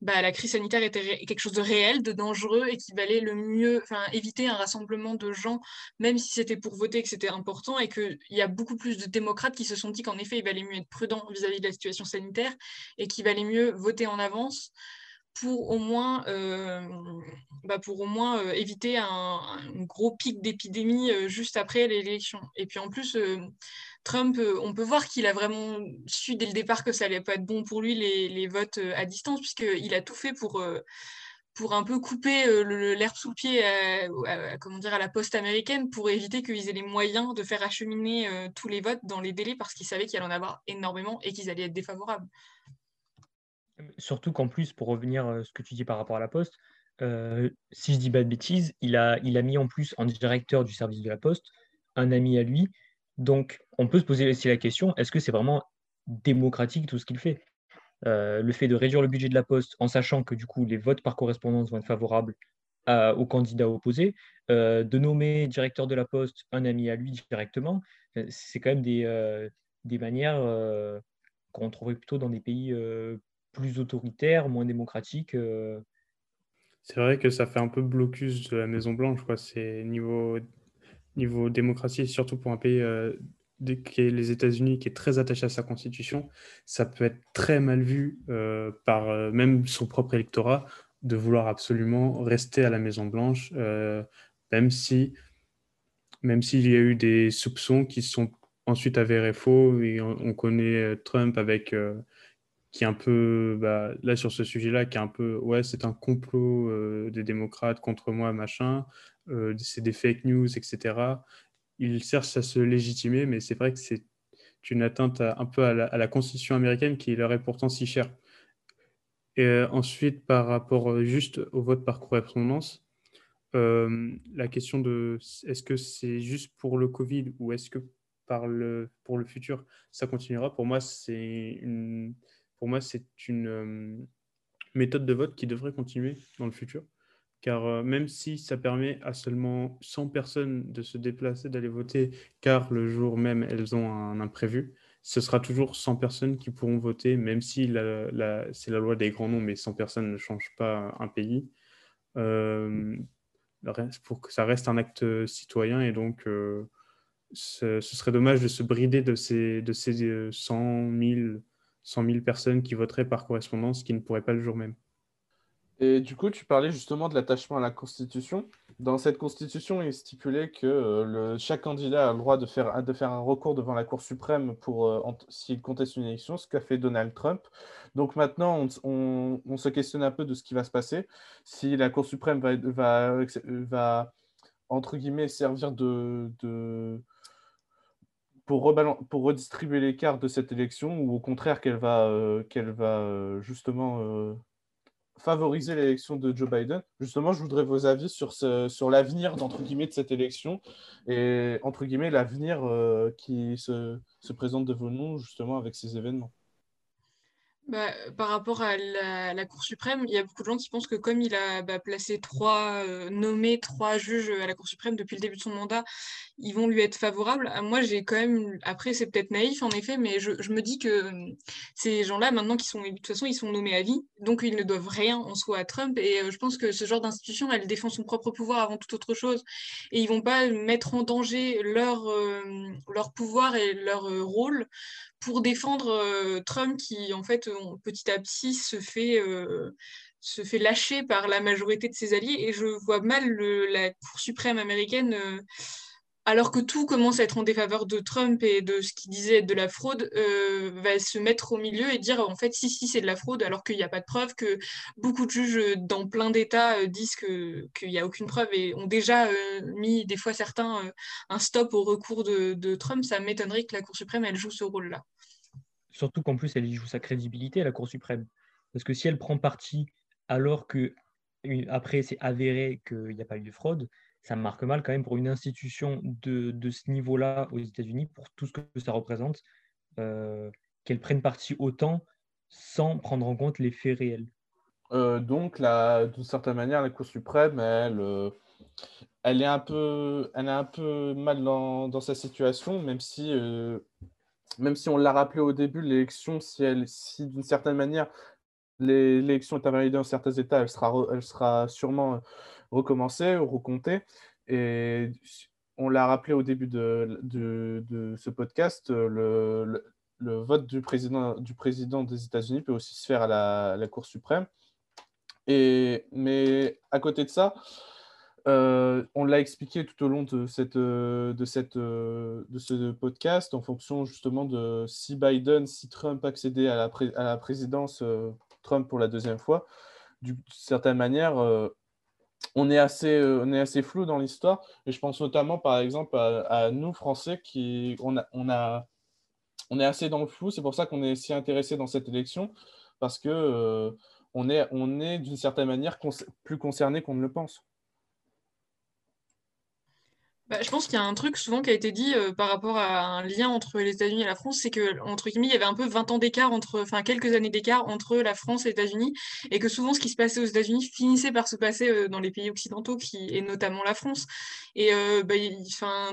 [SPEAKER 16] bah, la crise sanitaire était quelque chose de réel, de dangereux et qu'il valait le mieux, éviter un rassemblement de gens, même si c'était pour voter, que c'était important et qu'il y a beaucoup plus de démocrates qui se sont dit qu'en effet, il valait mieux être prudent vis-à-vis -vis de la situation sanitaire et qu'il valait mieux voter en avance pour au moins, euh, bah euh, éviter un, gros pic d'épidémie euh, juste après l'élection. Et puis en plus, Trump, on peut voir qu'il a vraiment su dès le départ que ça allait pas être bon pour lui les, votes à distance, puisqu'il a tout fait pour, un peu couper l'herbe sous le pied à la poste américaine pour éviter qu'ils aient les moyens de faire acheminer tous les votes dans les délais parce qu'ils savaient qu'il allait en avoir énormément et qu'ils allaient être défavorables.
[SPEAKER 14] Surtout qu'en plus, pour revenir à ce que tu dis par rapport à la Poste, euh, si je dis pas de bêtises, il a, mis en plus en directeur du service de la Poste un ami à lui. Donc, on peut se poser aussi la question, est-ce que c'est vraiment démocratique tout ce qu'il fait? Euh, Le fait de réduire le budget de la Poste en sachant que du coup, les votes par correspondance vont être favorables au candidat opposé, euh, de nommer directeur de la Poste un ami à lui directement, c'est quand même des manières qu'on trouverait plutôt dans des pays plus autoritaire, moins démocratique. Euh.
[SPEAKER 10] C'est vrai que ça fait un peu blocus de la Maison Blanche, quoi. C'est niveau niveau démocratie, surtout pour un pays euh, qui est les États-Unis, qui est très attaché à sa constitution, ça peut être très mal vu euh, par même son propre électorat de vouloir absolument rester à la Maison Blanche, même si même s'il y a eu des soupçons qui sont ensuite avérés faux. Et on, connaît Trump avec qui est un peu, bah, là sur ce sujet-là, qui est un peu, ouais, c'est un complot euh, des démocrates contre moi, machin, euh, c'est des fake news, etc. Il cherche à se légitimer, mais c'est vrai que c'est une atteinte un peu à la, Constitution américaine qui leur est pourtant si chère. Et euh, ensuite, par rapport juste au vote par correspondance, la question de est-ce que c'est juste pour le Covid ou est-ce que par le, pour le futur, ça continuera? Pour moi, c'est une pour moi, c'est une euh, méthode de vote qui devrait continuer dans le futur. Car euh, même si ça permet à seulement 100 personnes de se déplacer, d'aller voter, car le jour même, elles ont un imprévu, ce sera toujours 100 personnes qui pourront voter, même si c'est la loi des grands noms, mais 100 personnes ne changent pas un pays. Euh, pour que ça reste un acte citoyen et donc ce, serait dommage de se brider de ces, de ces 100 000 100 000 personnes qui voteraient par correspondance qui ne pourraient pas le jour même.
[SPEAKER 13] Et du coup, tu parlais justement de l'attachement à la Constitution. Dans cette Constitution, il stipulé que euh, chaque candidat a le droit de faire, de faire un recours devant la Cour suprême pour euh, s'il conteste une élection, ce qu'a fait Donald Trump. Donc maintenant, on, se questionne un peu de ce qui va se passer. Si la Cour suprême va, entre guillemets, servir de pour, redistribuer les cartes de cette élection ou au contraire qu'elle va, euh, qu'elle va euh, justement euh, favoriser l'élection de Joe Biden? Justement, je voudrais vos avis sur, sur l'avenir de cette élection et entre guillemets l'avenir qui se, se présente devant nous justement avec ces événements.
[SPEAKER 16] Bah, par rapport à la, Cour suprême, il y a beaucoup de gens qui pensent que comme il a bah, placé trois, euh, nommé trois juges à la Cour suprême depuis le début de son mandat, ils vont lui être favorables. Ah, moi, j'ai quand même, après, c'est peut-être naïf en effet, mais je, me dis que hum, ces gens-là, maintenant qu'ils sont, de toute façon, ils sont nommés à vie, donc ils ne doivent rien en soi à Trump. Et euh, je pense que ce genre d'institution, elle défend son propre pouvoir avant toute autre chose, et ils vont pas mettre en danger leur, euh, leur pouvoir et leur rôle pour défendre euh, Trump qui, en fait, petit à petit se fait, euh, se fait lâcher par la majorité de ses alliés. Et je vois mal la Cour suprême américaine alors que tout commence à être en défaveur de Trump et de ce qu'il disait être de la fraude, euh, va se mettre au milieu et dire en fait si si c'est de la fraude alors qu'il n'y a pas de preuve, que beaucoup de juges euh, dans plein d'États euh, disent qu'il n'y a aucune preuve et ont déjà mis des fois certains un stop au recours de, de Trump, ça m'étonnerait que la Cour suprême elle joue ce rôle-là.
[SPEAKER 14] Surtout qu'en plus elle y joue sa crédibilité à la Cour suprême, parce que si elle prend parti alors que après c'est avéré qu'il n'y a pas eu de fraude, ça marque mal quand même pour une institution de, de ce niveau-là aux États-Unis, pour tout ce que ça représente, euh, qu'elle prenne parti autant sans prendre en compte les faits réels.
[SPEAKER 13] Euh, donc, d'une certaine manière, la Cour suprême, elle, euh, elle, est, un peu, elle est un peu mal dans, dans sa situation, même si, même si on l'a rappelé au début, l'élection, si, si d'une certaine manière, l'élection est invalidée dans certains États, elle sera, elle sera sûrement recommencer, recompter. Et on l'a rappelé au début de, de, ce podcast, le, le, vote du président, du président des États-Unis peut aussi se faire à la, la Cour suprême. Et, mais à côté de ça, euh, on l'a expliqué tout au long de, cette, de, cette, de ce podcast en fonction justement de si Biden, si Trump accédait à la, présidence, euh, Trump pour la deuxième fois, d'une certaine manière, euh, on est assez, euh, on est assez flou dans l'histoire. Et je pense notamment, par exemple, à, nous, Français, qui on, a, on, a, on est assez dans le flou. C'est pour ça qu'on est si intéressé dans cette élection, parce que euh, on est, on est d'une certaine manière plus concerné qu'on ne le pense.
[SPEAKER 16] Bah, je pense qu'il y a un truc souvent qui a été dit euh, par rapport à un lien entre les États-Unis et la France, c'est que entre guillemets, il y avait un peu 20 ans d'écart entre, enfin quelques années d'écart entre la France et les États-Unis, et que souvent ce qui se passait aux États-Unis finissait par se passer euh, dans les pays occidentaux, qui et notamment la France. Et euh, bah,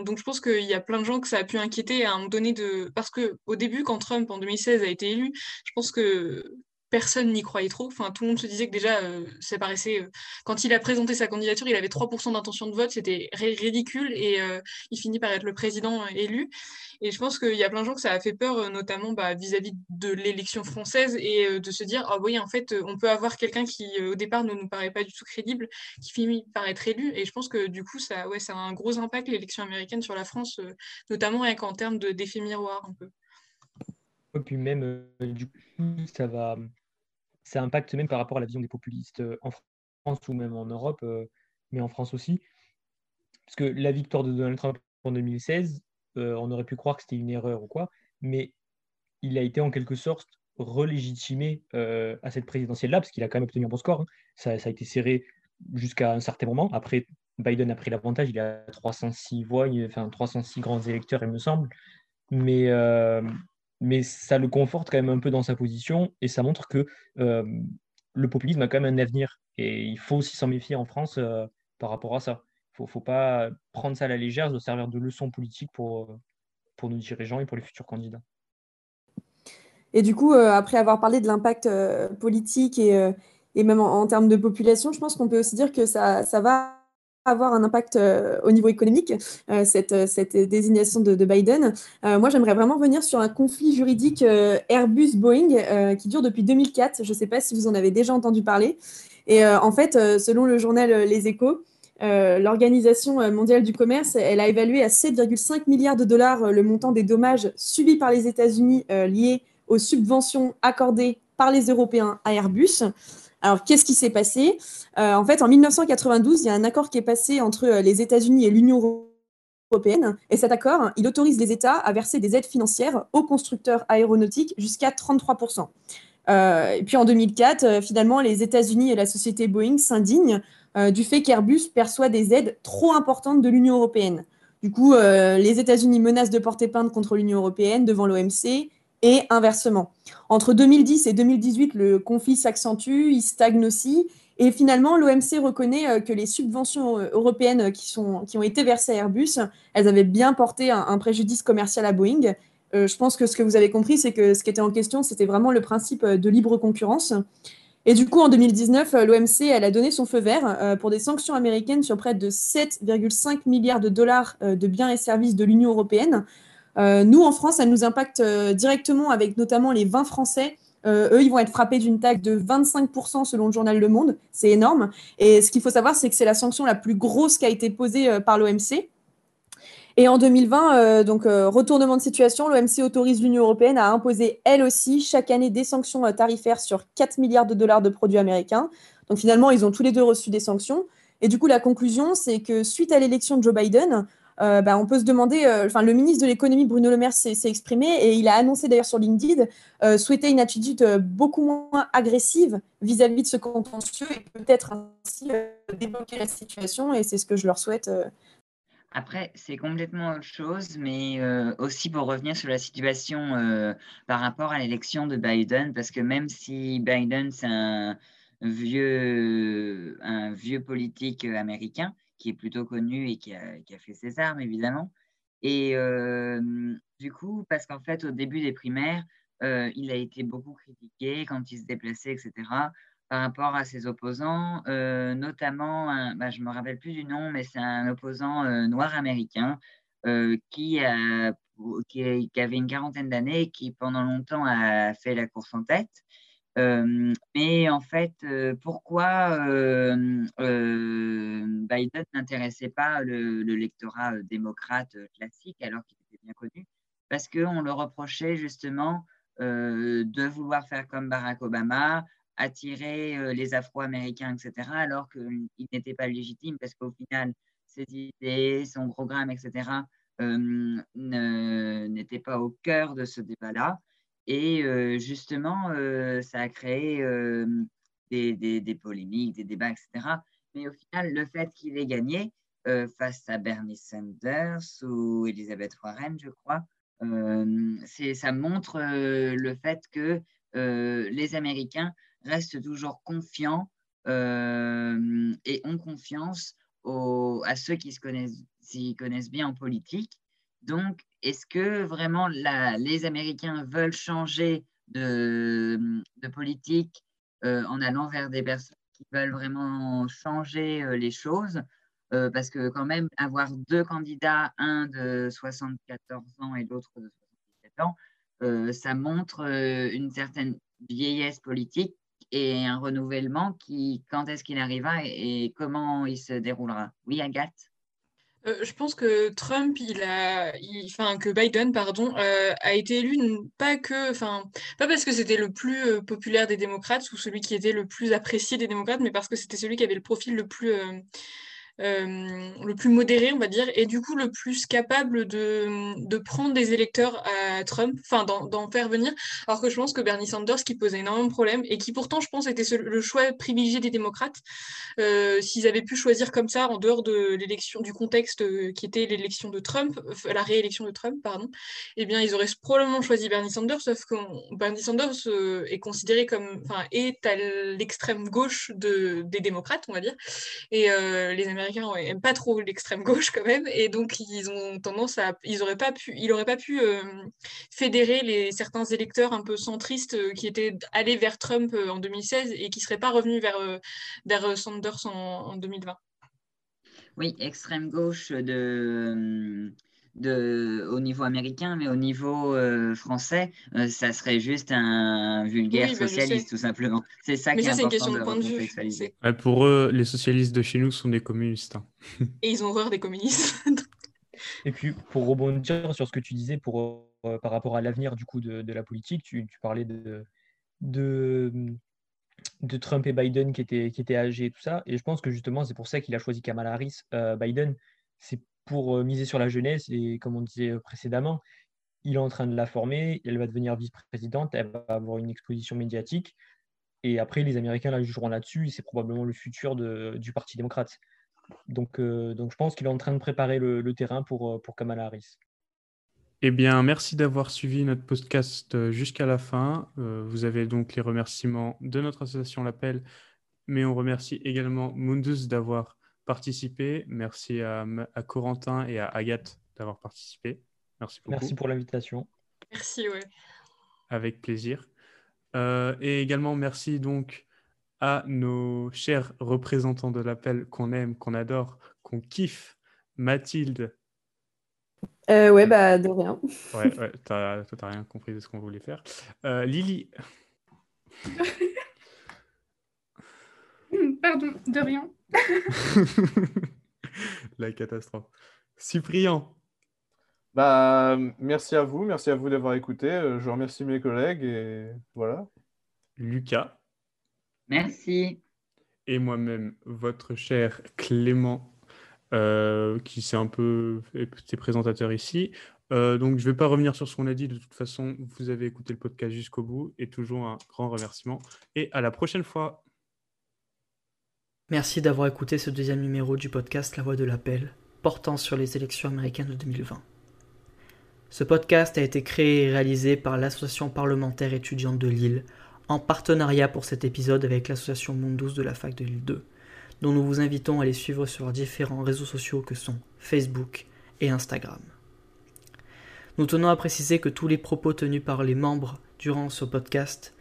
[SPEAKER 16] donc je pense qu'il y a plein de gens que ça a pu inquiéter à un moment donné de, parce que au début, quand Trump en 2016 a été élu, je pense que personne n'y croyait trop. Enfin, tout le monde se disait que déjà, euh, ça paraissait. Euh, quand il a présenté sa candidature, il avait 3% d'intention de vote, c'était ridicule et euh, il finit par être le président élu. Et je pense qu'il y a plein de gens que ça a fait peur, notamment bah, vis-à-vis de l'élection française et de se dire ah oui, en fait, on peut avoir quelqu'un qui au départ ne nous paraît pas du tout crédible, qui finit par être élu. Et je pense que du coup, ça, ouais, ça a un gros impact l'élection américaine sur la France, notamment rien qu'en termes d'effet miroir un peu.
[SPEAKER 14] Et puis même, du coup, ça va, ça impacte même par rapport à la vision des populistes euh, en France ou même en Europe, euh, mais en France aussi. Parce que la victoire de Donald Trump en 2016, euh, on aurait pu croire que c'était une erreur ou quoi, mais il a été en quelque sorte relégitimé à cette présidentielle-là, parce qu'il a quand même obtenu un bon score. Hein. Ça, a été serré jusqu'à un certain moment. Après, Biden a pris l'avantage, il a 306 voix, enfin 306 grands électeurs, il me semble. Mais, mais ça le conforte quand même un peu dans sa position et ça montre que euh, le populisme a quand même un avenir et il faut aussi s'en méfier en France euh, par rapport à ça. Il ne faut pas prendre ça à la légère, de servir de leçon politique pour, pour nos dirigeants et pour les futurs candidats.
[SPEAKER 15] Et du coup, euh, après avoir parlé de l'impact politique et, et même en, en, termes de population, je pense qu'on peut aussi dire que ça, ça va avoir un impact euh, au niveau économique, euh, cette, euh, cette, désignation de, Biden. moi, j'aimerais vraiment revenir sur un conflit juridique Airbus-Boeing qui dure depuis 2004. Je ne sais pas si vous en avez déjà entendu parler. Et en fait, selon le journal Les Échos, l'Organisation mondiale du commerce, elle a évalué à 7,5 milliards de dollars le montant des dommages subis par les États-Unis liés aux subventions accordées par les Européens à Airbus. Alors, qu'est-ce qui s'est passé? Euh, En fait, en 1992, il y a un accord qui est passé entre euh, les États-Unis et l'Union européenne. Et cet accord, il autorise les États à verser des aides financières aux constructeurs aéronautiques jusqu'à 33%. Euh, et puis en 2004, finalement, les États-Unis et la société Boeing s'indignent du fait qu'Airbus perçoit des aides trop importantes de l'Union européenne. Du coup, les États-Unis menacent de porter plainte contre l'Union européenne devant l'OMC et inversement. Entre 2010 et 2018, le conflit s'accentue, il stagne aussi. Et finalement, l'OMC reconnaît euh, que les subventions euh, européennes qui, sont, qui ont été versées à Airbus, elles avaient bien porté un, préjudice commercial à Boeing. Euh, je pense que ce que vous avez compris, c'est que ce qui était en question, c'était vraiment le principe de libre concurrence. Et du coup, en 2019, l'OMC, elle a donné son feu vert pour des sanctions américaines sur près de 7,5 milliards de dollars de biens et services de l'Union européenne, euh, nous, en France, ça nous impacte euh, directement avec notamment les vins français. Euh, eux, ils vont être frappés d'une taxe de 25% selon le journal Le Monde. C'est énorme. Et ce qu'il faut savoir, c'est que c'est la sanction la plus grosse qui a été posée par l'OMC. Et en 2020, euh, donc euh, retournement de situation, l'OMC autorise l'Union européenne à imposer elle aussi chaque année des sanctions euh, tarifaires sur 4 milliards de dollars de produits américains. Donc finalement, ils ont tous les deux reçu des sanctions. Et du coup, la conclusion, c'est que suite à l'élection de Joe Biden, euh, bah, on peut se demander, euh, enfin le ministre de l'économie Bruno Le Maire s'est exprimé et il a annoncé d'ailleurs sur LinkedIn euh, souhaiter une attitude beaucoup moins agressive vis-à-vis de ce contentieux et peut-être ainsi débloquer la situation et c'est ce que je leur souhaite.
[SPEAKER 12] Après, c'est complètement autre chose, mais aussi pour revenir sur la situation par rapport à l'élection de Biden, parce que même si Biden, c'est un vieux, un vieux politique américain qui est plutôt connu et qui a, fait ses armes, évidemment, et euh, du coup, parce qu'en fait, au début des primaires, euh, il a été beaucoup critiqué quand il se déplaçait, etc., par rapport à ses opposants, euh, notamment, bah, je ne me rappelle plus du nom, mais c'est un opposant noir américain qui, a, qui, qui avait une quarantaine d'années et qui pendant longtemps a fait la course en tête. Euh, mais en fait, euh, pourquoi euh, Biden n'intéressait pas le, le lectorat démocrate classique alors qu'il était bien connu? Parce qu'on le reprochait justement de vouloir faire comme Barack Obama, attirer les Afro-Américains, etc., alors qu'il n'était pas légitime parce qu'au final, ses idées, son programme, etc., euh, n'étaient pas au cœur de ce débat-là. Et euh, justement, euh, ça a créé euh, des, des- des polémiques, des débats, etc. Mais au final, le fait qu'il ait gagné face à Bernie Sanders ou Elizabeth Warren, je crois, ça montre le fait que les Américains restent toujours confiants et ont confiance à ceux qui se connaissent, s'y connaissent bien en politique. Donc, est-ce que vraiment les Américains veulent changer de, politique euh, en allant vers des personnes qui veulent vraiment changer euh, les choses? Euh, parce que quand même, avoir deux candidats, un de 74 ans et l'autre de 77 ans, ça montre une certaine vieillesse politique et un renouvellement qui, quand est-ce qu'il arrivera et, et comment il se déroulera? Oui, Agathe?
[SPEAKER 16] Euh, je pense que Trump, il a, enfin que Biden, pardon, euh, a été élu pas que, enfin pas parce que c'était le plus euh, populaire des démocrates ou celui qui était le plus apprécié des démocrates, mais parce que c'était celui qui avait le profil le plus le plus modéré, on va dire, et du coup le plus capable de, prendre des électeurs à Trump, enfin d'en faire venir, alors que je pense que Bernie Sanders, qui posait énormément de problèmes, et qui pourtant, je pense, était le choix privilégié des démocrates, euh, s'ils avaient pu choisir comme ça, en dehors de l'élection, du contexte euh, qui était l'élection de Trump, euh, la réélection de Trump, pardon, eh bien, ils auraient probablement choisi Bernie Sanders, sauf que Bernie Sanders euh, est considéré comme, enfin, est à l'extrême gauche de, des démocrates, on va dire, et euh, les Américains aiment pas trop l'extrême gauche quand même, et donc ils ont tendance à, ils auraient pas pu, il aurait pas pu euh, fédérer les certains électeurs un peu centristes euh, qui étaient allés vers Trump euh, en 2016 et qui seraient pas revenus vers vers Sanders en, en 2020.
[SPEAKER 12] Oui, extrême gauche de, de, au niveau américain, mais au niveau euh, français, euh, ça serait juste un vulgaire
[SPEAKER 16] Oui,
[SPEAKER 12] socialiste, tout simplement. C'est ça
[SPEAKER 16] Mais
[SPEAKER 12] qui est
[SPEAKER 16] ça, c'est une
[SPEAKER 12] important
[SPEAKER 16] question de
[SPEAKER 12] de
[SPEAKER 16] point de.
[SPEAKER 10] Ouais, pour eux, les socialistes de chez nous sont des communistes. hein.
[SPEAKER 16] Et ils ont horreur des communistes.
[SPEAKER 14] Et puis, pour rebondir sur ce que tu disais pour, euh, par rapport à l'avenir du coup de, de la politique, tu, tu parlais de, de, de Trump et Biden qui étaient, qui étaient âgés et tout ça. Et je pense que justement, c'est pour ça qu'il a choisi Kamala Harris, euh, Biden. C'est pour euh, miser sur la jeunesse. Et comme on disait euh, précédemment, il est en train de la former. Elle va devenir vice-présidente. Elle va avoir une exposition médiatique. Et après, les Américains la jugeront là-dessus. et C'est probablement le futur du Parti démocrate. Donc, euh, donc je pense qu'il est en train de préparer le, terrain pour, pour Kamala Harris.
[SPEAKER 10] Eh bien, merci d'avoir suivi notre podcast jusqu'à la fin. Vous avez donc les remerciements de notre association L'Appel, mais on remercie également Mundus d'avoir participé. Merci à, Corentin et à Agathe d'avoir participé. Merci beaucoup.
[SPEAKER 14] Merci pour l'invitation.
[SPEAKER 16] Merci, ouais.
[SPEAKER 10] Avec plaisir. Euh, et également, merci donc à nos chers représentants de l'appel qu'on aime, qu'on adore, qu'on kiffe, Mathilde.
[SPEAKER 15] Euh, ouais, bah de rien.
[SPEAKER 10] Ouais, ouais, t'as rien compris de ce qu'on voulait faire. Euh, Lily.
[SPEAKER 11] Pardon, de rien.
[SPEAKER 10] La catastrophe. Cyprien.
[SPEAKER 13] Bah, merci à vous, merci à vous d'avoir écouté. Euh, Je remercie mes collègues et voilà.
[SPEAKER 10] Lucas.
[SPEAKER 12] Merci.
[SPEAKER 10] Et moi-même, votre cher Clément, euh, qui s'est un peu fait présentateur ici. Euh, donc, je ne vais pas revenir sur ce qu'on a dit. De toute façon, vous avez écouté le podcast jusqu'au bout. Et toujours un grand remerciement. Et à la prochaine fois.
[SPEAKER 17] Merci d'avoir écouté ce deuxième numéro du podcast La Voix de l'Appel, portant sur les élections américaines de 2020. Ce podcast a été créé et réalisé par l'Association parlementaire étudiante de Lille, en partenariat pour cet épisode avec l'association Mundus de la Fac de Lille 2, dont nous vous invitons à les suivre sur leurs différents réseaux sociaux que sont Facebook et Instagram. Nous tenons à préciser que tous les propos tenus par les membres durant ce podcast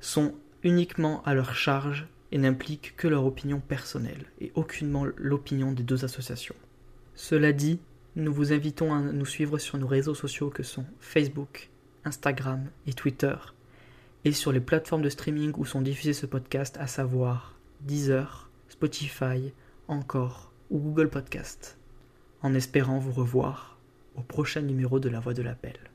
[SPEAKER 17] sont uniquement à leur charge et n'impliquent que leur opinion personnelle et aucunement l'opinion des deux associations. Cela dit, nous vous invitons à nous suivre sur nos réseaux sociaux que sont Facebook, Instagram et Twitter, et sur les plateformes de streaming où sont diffusés ce podcast, à savoir Deezer, Spotify, Encore ou Google Podcast, en espérant vous revoir au prochain numéro de La Voix de l'Appel.